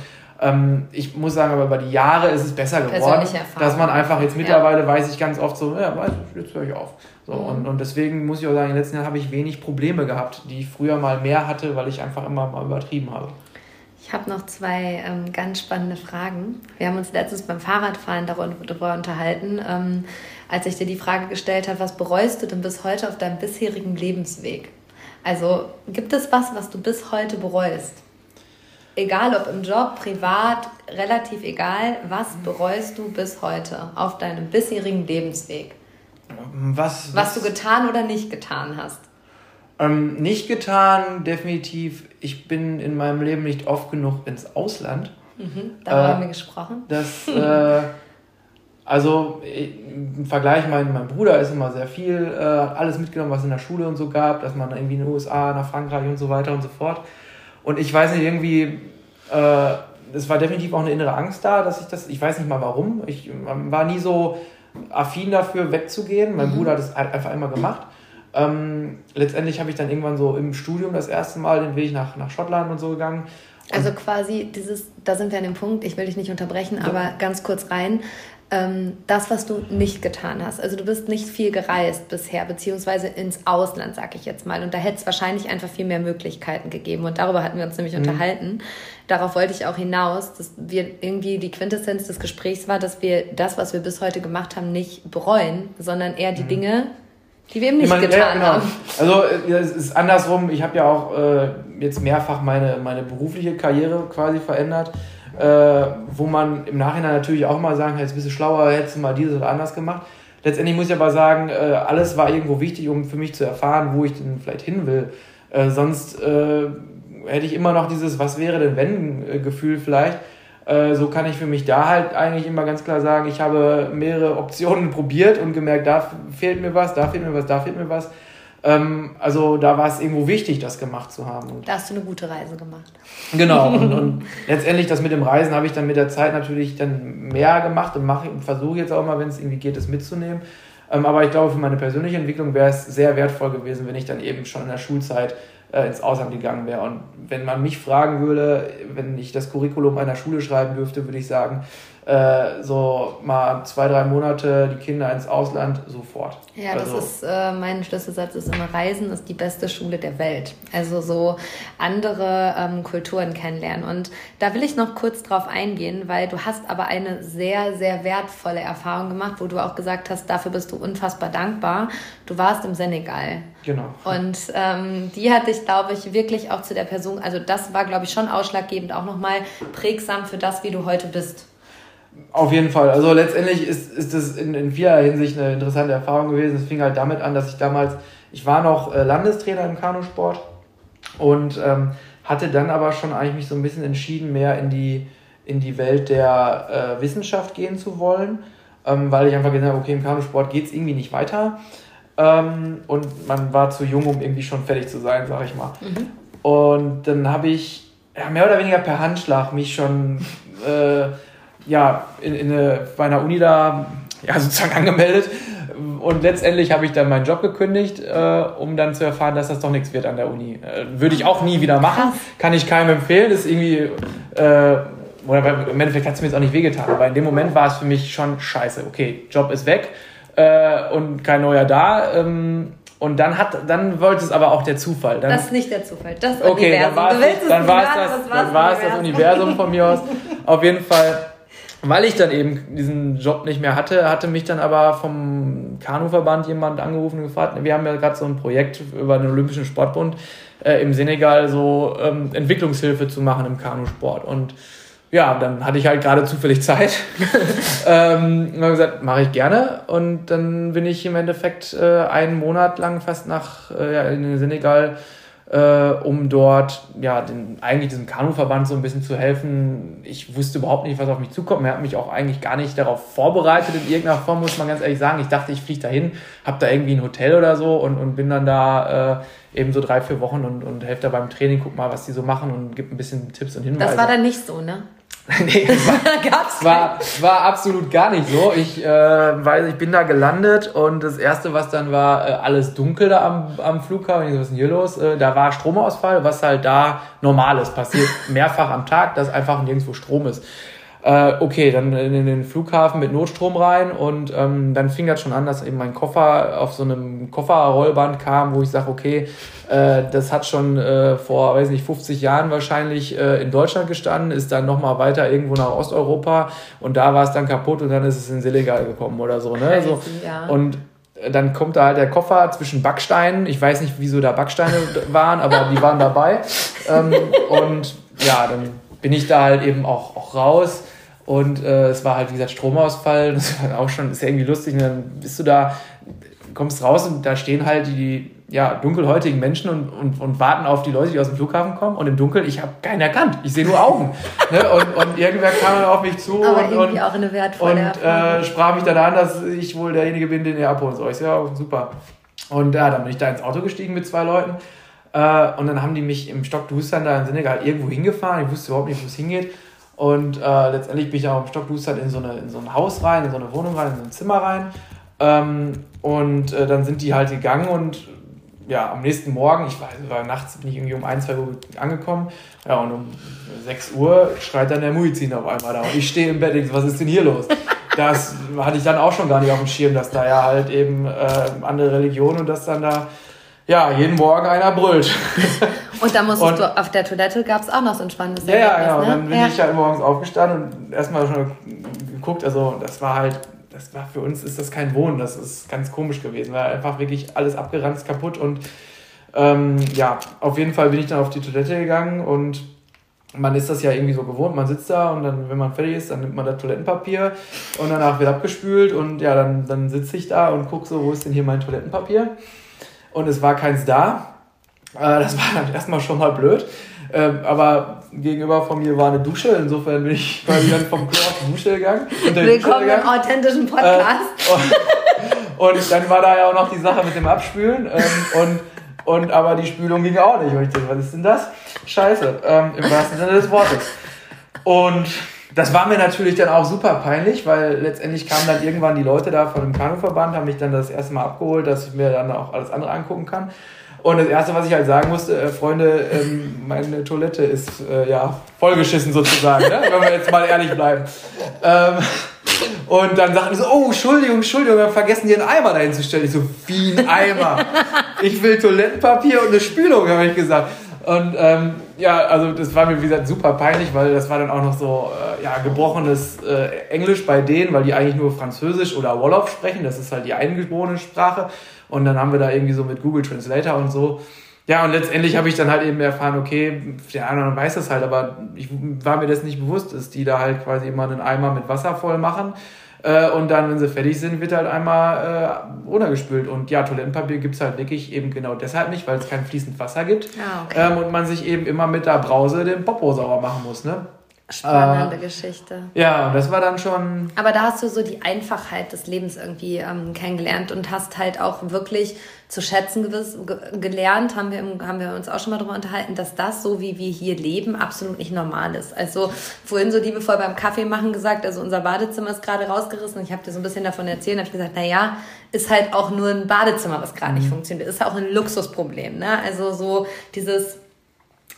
ich muss sagen, aber über die Jahre ist es besser geworden, dass man einfach jetzt mittlerweile ja. weiß ich ganz oft so, ja, weiß ich, jetzt höre ich auf. So, mhm. und, und deswegen muss ich auch sagen, in den letzten Jahren habe ich wenig Probleme gehabt, die ich früher mal mehr hatte, weil ich einfach immer mal übertrieben habe. Ich habe noch zwei ähm, ganz spannende Fragen. Wir haben uns letztens beim Fahrradfahren darüber unterhalten, ähm, als ich dir die Frage gestellt habe, was bereust du denn bis heute auf deinem bisherigen Lebensweg? Also gibt es was, was du bis heute bereust? Egal ob im Job, privat, relativ egal, was bereust du bis heute auf deinem bisherigen Lebensweg? Was, was, was du getan oder nicht getan hast? Ähm, nicht getan, definitiv. Ich bin in meinem Leben nicht oft genug ins Ausland. Mhm, darüber äh, haben wir gesprochen. Das, *laughs* äh, also im Vergleich, mein, mein Bruder ist immer sehr viel, äh, alles mitgenommen, was in der Schule und so gab, dass man irgendwie in den USA, nach Frankreich und so weiter und so fort. Und ich weiß nicht, irgendwie, äh, es war definitiv auch eine innere Angst da, dass ich das, ich weiß nicht mal warum. Ich war nie so affin dafür, wegzugehen. Mein mhm. Bruder hat es halt einfach immer gemacht. Ähm, letztendlich habe ich dann irgendwann so im Studium das erste Mal den Weg nach, nach Schottland und so gegangen. Und also quasi dieses, da sind wir an dem Punkt, ich will dich nicht unterbrechen, ja. aber ganz kurz rein. Ähm, das, was du nicht getan hast. Also du bist nicht viel gereist bisher, beziehungsweise ins Ausland, sag ich jetzt mal. Und da hätte es wahrscheinlich einfach viel mehr Möglichkeiten gegeben. Und darüber hatten wir uns nämlich mhm. unterhalten. Darauf wollte ich auch hinaus, dass wir irgendwie die Quintessenz des Gesprächs war, dass wir das, was wir bis heute gemacht haben, nicht bereuen, sondern eher die mhm. Dinge, die wir eben nicht ich meine, getan ja, genau. haben. Also es ist andersrum. Ich habe ja auch äh, jetzt mehrfach meine, meine berufliche Karriere quasi verändert, äh, wo man im Nachhinein natürlich auch mal sagen, jetzt bist du schlauer, hättest du mal dieses oder anders gemacht. Letztendlich muss ich aber sagen, äh, alles war irgendwo wichtig, um für mich zu erfahren, wo ich denn vielleicht hin will. Äh, sonst äh, hätte ich immer noch dieses Was wäre denn wenn Gefühl vielleicht. Äh, so kann ich für mich da halt eigentlich immer ganz klar sagen, ich habe mehrere Optionen *laughs* probiert und gemerkt, da fehlt mir was, da fehlt mir was, da fehlt mir was. Ähm, also da war es irgendwo wichtig, das gemacht zu haben. da hast du eine gute Reise gemacht. Genau. Und, *laughs* und letztendlich das mit dem Reisen habe ich dann mit der Zeit natürlich dann mehr gemacht und mache und versuche jetzt auch mal, wenn es irgendwie geht, das mitzunehmen. Ähm, aber ich glaube, für meine persönliche Entwicklung wäre es sehr wertvoll gewesen, wenn ich dann eben schon in der Schulzeit äh, ins Ausland gegangen wäre. Und wenn man mich fragen würde, wenn ich das Curriculum einer Schule schreiben dürfte, würde ich sagen, äh, so mal zwei, drei Monate die Kinder ins Ausland sofort. Ja, das also, ist äh, mein Schlüsselsatz ist immer Reisen ist die beste Schule der Welt. Also so andere ähm, Kulturen kennenlernen. Und da will ich noch kurz drauf eingehen, weil du hast aber eine sehr, sehr wertvolle Erfahrung gemacht, wo du auch gesagt hast, dafür bist du unfassbar dankbar. Du warst im Senegal. Genau. Und ähm, die hat dich, glaube ich, wirklich auch zu der Person, also das war, glaube ich, schon ausschlaggebend, auch nochmal prägsam für das, wie du heute bist. Auf jeden Fall. Also letztendlich ist, ist das in, in vieler Hinsicht eine interessante Erfahrung gewesen. Es fing halt damit an, dass ich damals, ich war noch äh, Landestrainer im Kanusport und ähm, hatte dann aber schon eigentlich mich so ein bisschen entschieden, mehr in die, in die Welt der äh, Wissenschaft gehen zu wollen, ähm, weil ich einfach gesagt habe, okay, im Kanusport geht es irgendwie nicht weiter. Ähm, und man war zu jung, um irgendwie schon fertig zu sein, sag ich mal. Mhm. Und dann habe ich ja, mehr oder weniger per Handschlag mich schon äh, ja, in, in eine, bei einer Uni da ja, *laughs* sozusagen angemeldet. Und letztendlich habe ich dann meinen Job gekündigt, äh, um dann zu erfahren, dass das doch nichts wird an der Uni. Äh, würde ich auch nie wieder machen. Kann ich keinem empfehlen. Das ist irgendwie, äh, oder im Endeffekt hat es mir jetzt auch nicht wehgetan. Aber in dem Moment war es für mich schon scheiße. Okay, Job ist weg äh, und kein neuer da. Ähm, und dann hat, dann wollte es aber auch der Zufall. Dann, das ist nicht der Zufall, das okay, Universum. Dann war es, dann war es das, dann war es das Universum von mir aus. *laughs* Auf jeden Fall weil ich dann eben diesen Job nicht mehr hatte, hatte mich dann aber vom Kanuverband jemand angerufen und gefragt, wir haben ja gerade so ein Projekt über den Olympischen Sportbund äh, im Senegal so ähm, Entwicklungshilfe zu machen im Kanusport. Und ja, dann hatte ich halt gerade zufällig Zeit. *laughs* ähm, und habe gesagt, mache ich gerne. Und dann bin ich im Endeffekt äh, einen Monat lang fast nach äh, in den Senegal äh, um dort ja den, eigentlich diesem Kanuverband so ein bisschen zu helfen. Ich wusste überhaupt nicht, was auf mich zukommt. Er hat mich auch eigentlich gar nicht darauf vorbereitet in irgendeiner Form, muss man ganz ehrlich sagen. Ich dachte, ich fliege dahin, habe da irgendwie ein Hotel oder so und, und bin dann da äh, eben so drei, vier Wochen und, und helfe da beim Training, guck mal, was die so machen und gebe ein bisschen Tipps und Hinweise. Das war dann nicht so, ne? *laughs* nee, *laughs* war, war, war, absolut gar nicht so. Ich äh, weiß, ich bin da gelandet und das erste, was dann war, äh, alles dunkel da am, am Flughafen. Ich so, was ist denn hier los? Äh, da war Stromausfall, was halt da normal ist. Passiert *laughs* mehrfach am Tag, dass einfach nirgendwo Strom ist. Äh, okay, dann in den Flughafen mit Notstrom rein und ähm, dann fing das schon an, dass eben mein Koffer auf so einem Kofferrollband kam, wo ich sage, okay, äh, das hat schon äh, vor, weiß nicht, 50 Jahren wahrscheinlich äh, in Deutschland gestanden, ist dann nochmal weiter irgendwo nach Osteuropa und da war es dann kaputt und dann ist es in Senegal gekommen oder so. Ne? so. Ja. Und dann kommt da halt der Koffer zwischen Backsteinen. Ich weiß nicht, wieso da Backsteine *laughs* waren, aber die waren dabei. Ähm, und ja, dann bin ich da halt eben auch, auch raus. Und äh, es war halt, wie gesagt, Stromausfall. *laughs* Das war auch schon, ist ja irgendwie lustig. Und dann bist du da, kommst raus und da stehen halt die ja, dunkelhäutigen Menschen und, und, und warten auf die Leute, die aus dem Flughafen kommen. Und im Dunkeln, ich habe keinen erkannt. Ich sehe nur Augen. *laughs* ne? und, und irgendwer kam dann auf mich zu Aber und, und, auch eine wertvolle und äh, sprach mich dann an, dass ich wohl derjenige bin, den er abholen soll. Ich so, ja, super. Und ja, dann bin ich da ins Auto gestiegen mit zwei Leuten. Äh, und dann haben die mich im Stockdustern da in Senegal irgendwo hingefahren. Ich wusste überhaupt nicht, wo es hingeht. Und äh, letztendlich bin ich auch im Stockdustern in so, eine, in so ein Haus rein, in so eine Wohnung rein, in so ein Zimmer rein. Ähm, und äh, dann sind die halt gegangen und ja, am nächsten Morgen, ich war, war nachts, bin ich irgendwie um 1, 2 Uhr angekommen. Ja, und um 6 Uhr schreit dann der Muizin auf einmal da. Und ich stehe im Bett und was ist denn hier los? Das hatte ich dann auch schon gar nicht auf dem Schirm, dass da ja halt eben äh, andere Religionen und dass dann da ja, jeden Morgen einer brüllt. *laughs* Und da musstest und, du auf der Toilette gab es auch noch so ein spannendes Ja, ja, ja. Ne? Und dann bin ja. ich halt morgens aufgestanden und erstmal schon geguckt. Also, das war halt, das war für uns ist das kein Wohnen. Das ist ganz komisch gewesen, weil einfach wirklich alles abgerannt ist, kaputt. Und ähm, ja, auf jeden Fall bin ich dann auf die Toilette gegangen und man ist das ja irgendwie so gewohnt, man sitzt da und dann, wenn man fertig ist, dann nimmt man das Toilettenpapier und danach wird abgespült und ja, dann, dann sitze ich da und gucke so, wo ist denn hier mein Toilettenpapier? Und es war keins da. Äh, das war dann erstmal schon mal blöd. Ähm, aber gegenüber von mir war eine Dusche, insofern bin ich quasi dann vom Klo auf die Dusche gegangen. Willkommen gegangen. im authentischen Podcast. Äh, und, und, dann war da ja auch noch die Sache mit dem Abspülen. Ähm, und, und aber die Spülung ging auch nicht. Und ich dachte, was ist denn das? Scheiße, ähm, im wahrsten Sinne des Wortes. Und das war mir natürlich dann auch super peinlich, weil letztendlich kamen dann irgendwann die Leute da von dem Kanuverband, haben mich dann das erste Mal abgeholt, dass ich mir dann auch alles andere angucken kann. Und das Erste, was ich halt sagen musste, äh, Freunde, ähm, meine Toilette ist äh, ja vollgeschissen sozusagen, ne? wenn wir jetzt mal ehrlich bleiben. Ähm, und dann sagten die so, oh, Entschuldigung, Entschuldigung, wir haben vergessen, dir einen Eimer dahin zu stellen. Ich so, wie ein Eimer? Ich will Toilettenpapier und eine Spülung, habe ich gesagt. Und ähm, ja, also das war mir, wie gesagt, super peinlich, weil das war dann auch noch so äh, ja, gebrochenes äh, Englisch bei denen, weil die eigentlich nur Französisch oder Wolof sprechen. Das ist halt die eingeborene Sprache. Und dann haben wir da irgendwie so mit Google Translator und so. Ja, und letztendlich habe ich dann halt eben erfahren, okay, der andere weiß das halt, aber ich war mir das nicht bewusst, dass die da halt quasi immer einen Eimer mit Wasser voll machen äh, und dann, wenn sie fertig sind, wird halt einmal äh, runtergespült. Und ja, Toilettenpapier gibt es halt wirklich eben genau deshalb nicht, weil es kein fließend Wasser gibt. Ah, okay. ähm, und man sich eben immer mit der Brause den Popo sauber machen muss. Ne? Spannende äh, Geschichte. Ja, und das war dann schon. Aber da hast du so die Einfachheit des Lebens irgendwie ähm, kennengelernt und hast halt auch wirklich zu schätzen gewiss, gelernt, haben wir, haben wir uns auch schon mal darüber unterhalten, dass das, so wie wir hier leben, absolut nicht normal ist. Also vorhin so liebevoll beim Kaffee machen gesagt, also unser Badezimmer ist gerade rausgerissen ich habe dir so ein bisschen davon erzählt, habe ich gesagt, na ja, ist halt auch nur ein Badezimmer, was gerade mhm. nicht funktioniert. Ist auch ein Luxusproblem, ne? Also so dieses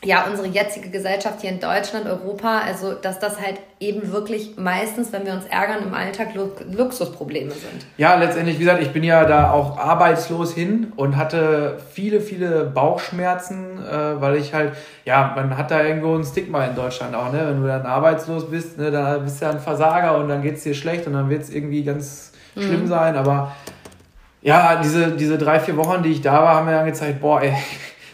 ja, unsere jetzige Gesellschaft hier in Deutschland, Europa, also dass das halt eben wirklich meistens, wenn wir uns ärgern, im Alltag Luxusprobleme sind. Ja, letztendlich, wie gesagt, ich bin ja da auch arbeitslos hin und hatte viele, viele Bauchschmerzen, äh, weil ich halt, ja, man hat da irgendwo ein Stigma in Deutschland auch, ne? Wenn du dann arbeitslos bist, ne, dann bist du ja ein Versager und dann geht es dir schlecht und dann wird es irgendwie ganz mhm. schlimm sein, aber ja, diese, diese drei, vier Wochen, die ich da war, haben mir dann gezeigt, boah, ey,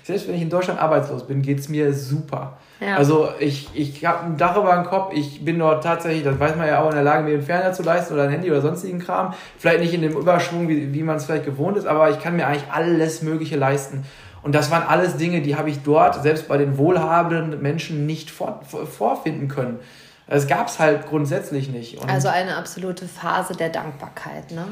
selbst wenn ich in Deutschland arbeitslos bin, geht es mir super. Ja. Also ich, ich habe ein Dach über dem Kopf, ich bin dort tatsächlich, das weiß man ja auch, in der Lage, mir einen Fernseher zu leisten oder ein Handy oder sonstigen Kram. Vielleicht nicht in dem Überschwung, wie, wie man es vielleicht gewohnt ist, aber ich kann mir eigentlich alles Mögliche leisten. Und das waren alles Dinge, die habe ich dort, selbst bei den wohlhabenden Menschen, nicht vor, vorfinden können. Das gab es halt grundsätzlich nicht. Und also eine absolute Phase der Dankbarkeit, ne?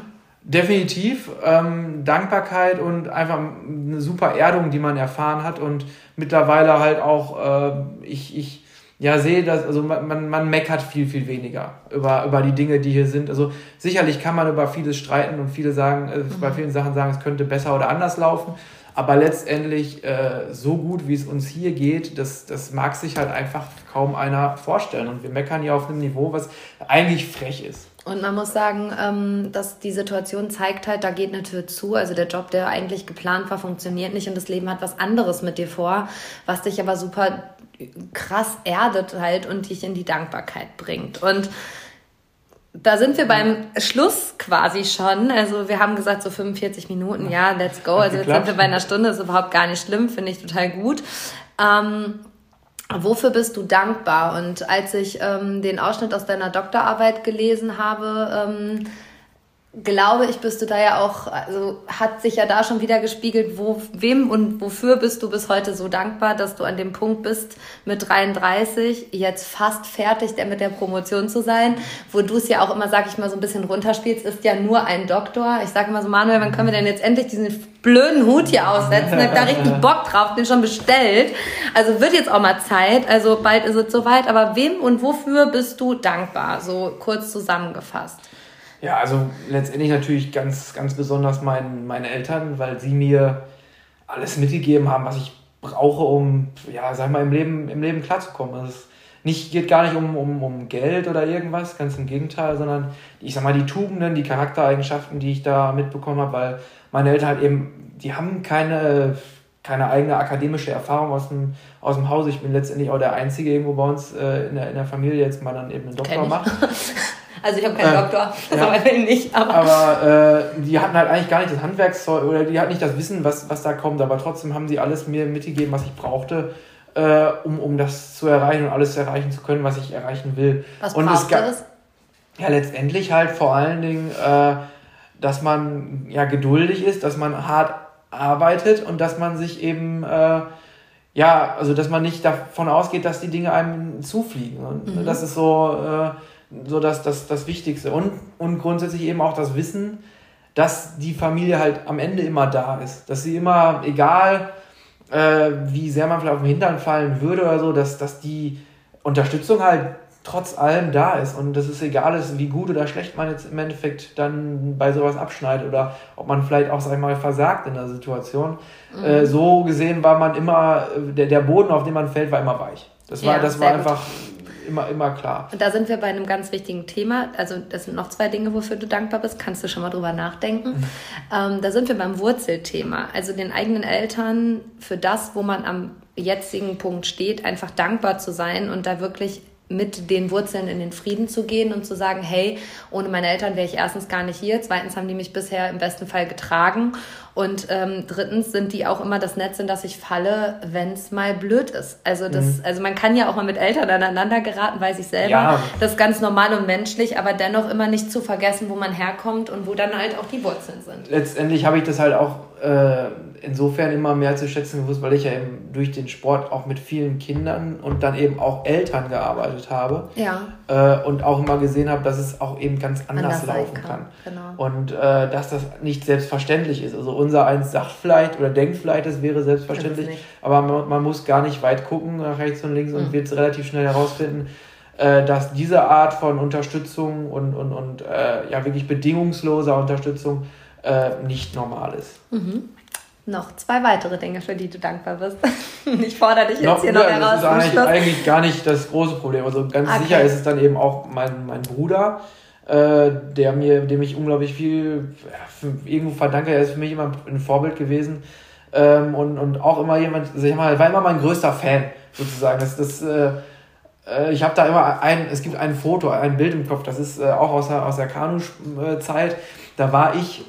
Definitiv ähm, Dankbarkeit und einfach eine super Erdung, die man erfahren hat und mittlerweile halt auch äh, ich, ich ja sehe, dass also man, man meckert viel viel weniger über, über die Dinge, die hier sind. Also sicherlich kann man über vieles streiten und viele sagen äh, mhm. bei vielen Sachen sagen, es könnte besser oder anders laufen, aber letztendlich äh, so gut wie es uns hier geht, das das mag sich halt einfach kaum einer vorstellen und wir meckern hier auf einem Niveau, was eigentlich frech ist. Und man muss sagen, ähm, dass die Situation zeigt halt, da geht eine Tür zu. Also der Job, der eigentlich geplant war, funktioniert nicht und das Leben hat was anderes mit dir vor, was dich aber super krass erdet halt und dich in die Dankbarkeit bringt. Und da sind wir beim Schluss quasi schon. Also wir haben gesagt so 45 Minuten, ja, let's go. Also jetzt sind wir bei einer Stunde, ist überhaupt gar nicht schlimm, finde ich total gut. Ähm, Wofür bist du dankbar? Und als ich ähm, den Ausschnitt aus deiner Doktorarbeit gelesen habe, ähm, glaube ich, bist du da ja auch, also hat sich ja da schon wieder gespiegelt, wo, wem und wofür bist du bis heute so dankbar, dass du an dem Punkt bist, mit 33 jetzt fast fertig mit der Promotion zu sein, wo du es ja auch immer, sag ich mal, so ein bisschen runterspielst, ist ja nur ein Doktor. Ich sage immer so, Manuel, wann können wir denn jetzt endlich diesen blöden Hut hier aussetzen? Ich hab da *laughs* richtig Bock drauf, bin schon bestellt. Also wird jetzt auch mal Zeit, also bald ist es soweit, aber wem und wofür bist du dankbar? So kurz zusammengefasst. Ja, also letztendlich natürlich ganz, ganz besonders mein, meine Eltern, weil sie mir alles mitgegeben haben, was ich brauche, um, ja, sag mal, im Leben, im Leben klarzukommen. Also es nicht, geht gar nicht um, um, um Geld oder irgendwas, ganz im Gegenteil, sondern ich sag mal, die Tugenden, die Charaktereigenschaften, die ich da mitbekommen habe, weil meine Eltern halt eben, die haben keine, keine eigene akademische Erfahrung aus dem, aus dem Haus. Ich bin letztendlich auch der Einzige irgendwo bei uns äh, in, der, in der Familie, jetzt mal dann eben einen Doktor macht. *laughs* Also ich habe keinen äh, Doktor, *laughs* ja. aber nicht. Aber, aber äh, die hatten halt eigentlich gar nicht das Handwerkszeug oder die hatten nicht das Wissen, was, was da kommt, aber trotzdem haben sie alles mir mitgegeben, was ich brauchte, äh, um, um das zu erreichen und alles erreichen zu können, was ich erreichen will. Was und es Ja, letztendlich halt vor allen Dingen, äh, dass man ja geduldig ist, dass man hart arbeitet und dass man sich eben äh, ja, also dass man nicht davon ausgeht, dass die Dinge einem zufliegen. Und mhm. das ist so, äh, so das, das, das Wichtigste. Und, und grundsätzlich eben auch das Wissen, dass die Familie halt am Ende immer da ist. Dass sie immer, egal äh, wie sehr man vielleicht auf den Hintern fallen würde oder so, dass, dass die Unterstützung halt trotz allem da ist und dass es egal ist, wie gut oder schlecht man jetzt im Endeffekt dann bei sowas abschneidet oder ob man vielleicht auch, sag ich mal, versagt in der Situation. Mhm. Äh, so gesehen war man immer, der, der Boden, auf dem man fällt, war immer weich. Das war, ja, das war einfach immer, immer klar. Und da sind wir bei einem ganz wichtigen Thema. Also, das sind noch zwei Dinge, wofür du dankbar bist. Kannst du schon mal drüber nachdenken. Mhm. Ähm, da sind wir beim Wurzelthema. Also, den eigenen Eltern für das, wo man am jetzigen Punkt steht, einfach dankbar zu sein und da wirklich mit den Wurzeln in den Frieden zu gehen und zu sagen, hey, ohne meine Eltern wäre ich erstens gar nicht hier, zweitens haben die mich bisher im besten Fall getragen und ähm, drittens sind die auch immer das Netz, in das ich falle, wenn es mal blöd ist. Also das, mhm. also man kann ja auch mal mit Eltern aneinander geraten, weiß ich selber. Ja. Das ist ganz normal und menschlich, aber dennoch immer nicht zu vergessen, wo man herkommt und wo dann halt auch die Wurzeln sind. Letztendlich habe ich das halt auch äh, insofern immer mehr zu schätzen gewusst, weil ich ja eben durch den Sport auch mit vielen Kindern und dann eben auch Eltern gearbeitet habe. Ja. Äh, und auch immer gesehen habe, dass es auch eben ganz anders, anders laufen kann. kann. Genau. Und äh, dass das nicht selbstverständlich ist. Also unser eins sagt vielleicht oder denkt vielleicht, es wäre selbstverständlich, aber man, man, muss gar nicht weit gucken nach rechts und links mhm. und wird es relativ schnell herausfinden, äh, dass diese Art von Unterstützung und, und, und äh, ja wirklich bedingungsloser Unterstützung äh, nicht normal ist. Mhm. Noch zwei weitere Dinge, für die du dankbar bist. *laughs* ich fordere dich jetzt noch, hier noch ja, heraus. Das ist eigentlich, eigentlich, gar nicht das große Problem. Also ganz okay. sicher ist es dann eben auch mein, mein Bruder, äh, der mir, dem ich unglaublich viel ja, irgendwo verdanke. Er ist für mich immer ein Vorbild gewesen. Ähm, und, und auch immer jemand, also ich war immer mein größter Fan, sozusagen. Das, das, äh, äh ich habe da immer ein, es gibt ein Foto, ein Bild im Kopf, das ist äh, auch aus der, aus der Kanu-Zeit. Da war ich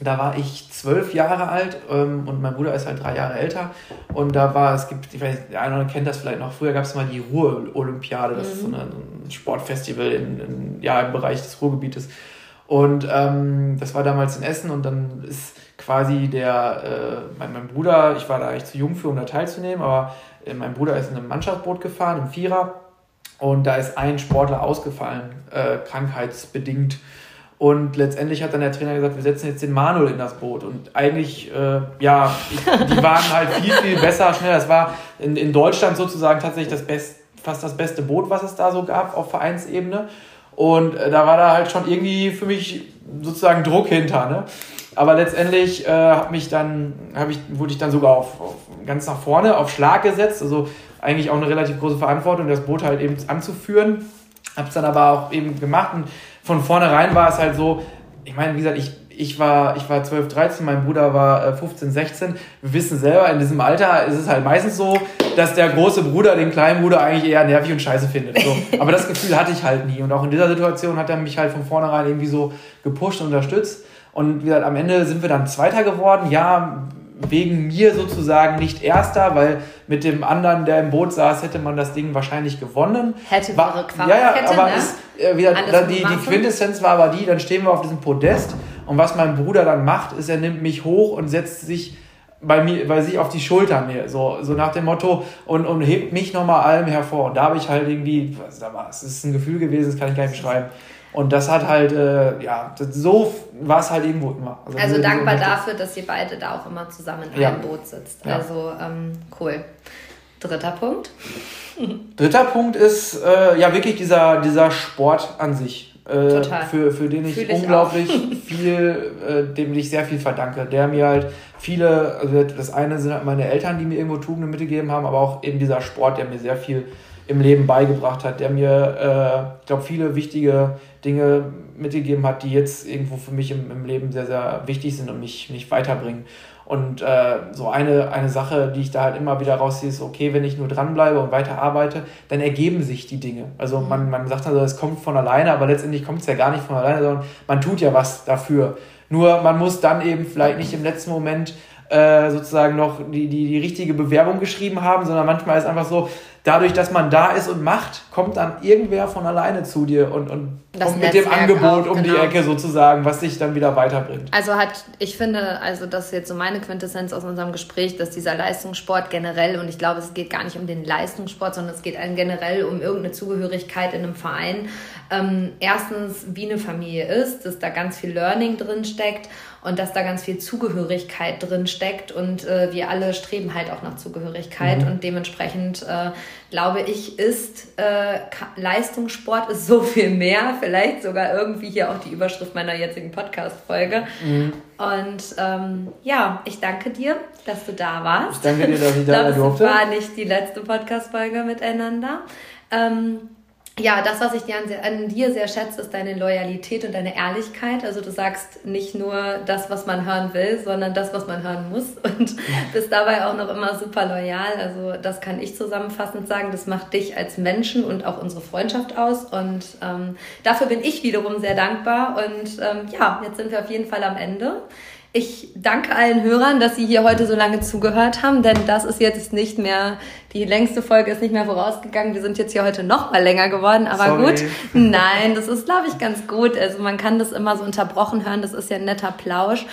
da war ich zwölf Jahre alt ähm, und mein Bruder ist halt drei Jahre älter. Und da war, es gibt, ich weiß, der eine oder andere kennt das vielleicht noch, früher gab es mal die Ruhr-Olympiade, das mhm. ist so, eine, ein Sportfestival in, in, ja, im Bereich des Ruhrgebietes. Und ähm, das war damals in Essen und dann ist quasi der, äh, mein, mein Bruder, ich war da eigentlich zu jung für, um da teilzunehmen, aber äh, mein Bruder ist in einem Mannschaftsboot gefahren, im Vierer. Und da ist ein Sportler ausgefallen, äh, krankheitsbedingt. Und letztendlich hat dann der Trainer gesagt, wir setzen jetzt den Manuel in das Boot. Und eigentlich, äh, ja, die *laughs* waren halt viel, viel besser, schneller. Es war in, in Deutschland sozusagen tatsächlich das best, fast das beste Boot, was es da so gab auf Vereinsebene. Und äh, da war da halt schon irgendwie für mich sozusagen Druck hinter. Ne? Aber letztendlich äh, hab mich dann, hab ich, wurde ich dann sogar auf, auf ganz nach vorne auf Schlag gesetzt. Also eigentlich auch eine relativ große Verantwortung, das Boot halt eben anzuführen. Hab's dann aber auch eben gemacht und von vornherein war es halt so, ich meine, wie gesagt, ich, ich war, ich war 12, 13, mein Bruder war 15, äh, 16. Wir wissen selber, in diesem Alter ist es halt meistens so, dass der große Bruder den kleinen Bruder eigentlich eher nervig und scheiße findet. So. *laughs* Aber das Gefühl hatte ich halt nie. Und auch in dieser Situation hat er mich halt von vornherein irgendwie so gepusht und unterstützt. Und wie gesagt, am Ende sind wir dann Zweiter geworden. Ja, wegen mir sozusagen nicht Erster, weil mit dem anderen, der im Boot saß, hätte man das Ding wahrscheinlich gewonnen. Hätte wäre Ja, ja, aber ne? ist, äh, wieder, dann die, die Quintessenz war aber die, dann stehen wir auf diesem Podest und was mein Bruder dann macht, ist, er nimmt mich hoch und setzt sich bei mir, bei sich auf die Schultern mir, so, so nach dem Motto und, und hebt mich nochmal allem hervor. Und da habe ich halt irgendwie, was da war, es ist ein Gefühl gewesen, das kann ich gar nicht beschreiben. Und das hat halt, äh, ja, so war es halt irgendwo immer. Also, also dankbar dafür, dass ihr beide da auch immer zusammen in ja. einem Boot sitzt. Ja. Also ähm, cool. Dritter Punkt. *laughs* Dritter Punkt ist äh, ja wirklich dieser, dieser Sport an sich. Äh, Total. Für, für den ich, ich unglaublich *laughs* *laughs* viel, äh, dem ich sehr viel verdanke. Der mir halt viele, also das eine sind halt meine Eltern, die mir irgendwo Tugenden mitgegeben haben, aber auch eben dieser Sport, der mir sehr viel im Leben beigebracht hat, der mir, äh, ich glaube, viele wichtige Dinge mitgegeben hat, die jetzt irgendwo für mich im, im Leben sehr, sehr wichtig sind und mich, mich weiterbringen. Und äh, so eine, eine Sache, die ich da halt immer wieder rausziehe, ist, okay, wenn ich nur dranbleibe und weiter arbeite, dann ergeben sich die Dinge. Also man, mhm. man sagt also, es kommt von alleine, aber letztendlich kommt es ja gar nicht von alleine, sondern man tut ja was dafür. Nur man muss dann eben vielleicht nicht im letzten Moment äh, sozusagen noch die, die, die richtige Bewerbung geschrieben haben, sondern manchmal ist einfach so, dadurch, dass man da ist und macht, kommt dann irgendwer von alleine zu dir und, und kommt mit dem Angebot auch, um genau. die Ecke sozusagen, was dich dann wieder weiterbringt. Also hat, ich finde, also das ist jetzt so meine Quintessenz aus unserem Gespräch, dass dieser Leistungssport generell, und ich glaube, es geht gar nicht um den Leistungssport, sondern es geht generell um irgendeine Zugehörigkeit in einem Verein, ähm, erstens wie eine Familie ist, dass da ganz viel Learning drin steckt und dass da ganz viel Zugehörigkeit drin steckt und äh, wir alle streben halt auch nach Zugehörigkeit mhm. und dementsprechend äh, glaube ich ist äh, Leistungssport ist so viel mehr, vielleicht sogar irgendwie hier auch die Überschrift meiner jetzigen Podcast-Folge. Mhm. Und ähm, ja, ich danke dir, dass du da warst. Ich danke dir, dass ich da war. *laughs* Das war nicht die letzte Podcast-Folge miteinander. Ähm, ja, das, was ich dir an, an, dir sehr schätze, ist deine Loyalität und deine Ehrlichkeit. Also du sagst nicht nur das, was man hören will, sondern das, was man hören muss *laughs* und bist dabei auch noch immer super loyal. Also das kann ich zusammenfassend sagen. Das macht dich als Menschen und auch unsere Freundschaft aus und ähm, dafür bin ich wiederum sehr dankbar. Und ähm, ja, jetzt sind wir auf jeden Fall am Ende. Ich danke allen Hörern, dass sie hier heute so lange zugehört haben, denn das ist jetzt nicht mehr, die längste Folge ist nicht mehr vorausgegangen. Wir sind jetzt hier heute noch mal länger geworden, aber Sorry. gut. Nein, das ist, glaube ich, ganz gut. Also man kann das immer so unterbrochen hören, das ist ja ein netter Plausch.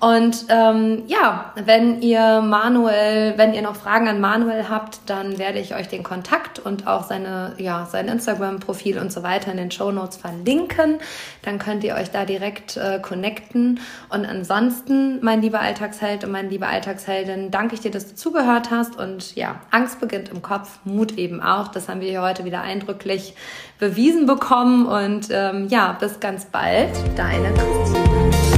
Und ähm, ja, wenn ihr Manuel, wenn ihr noch Fragen an Manuel habt, dann werde ich euch den Kontakt und auch seine, ja, sein Instagram-Profil und so weiter in den Show Notes verlinken. Dann könnt ihr euch da direkt äh, connecten. Und ansonsten, mein lieber Alltagsheld und meine liebe Alltagsheldin, danke ich dir, dass du zugehört hast. Und ja, Angst beginnt im Kopf, Mut eben auch. Das haben wir hier heute wieder eindrücklich bewiesen bekommen. Und ähm, ja, bis ganz bald, deine Christine.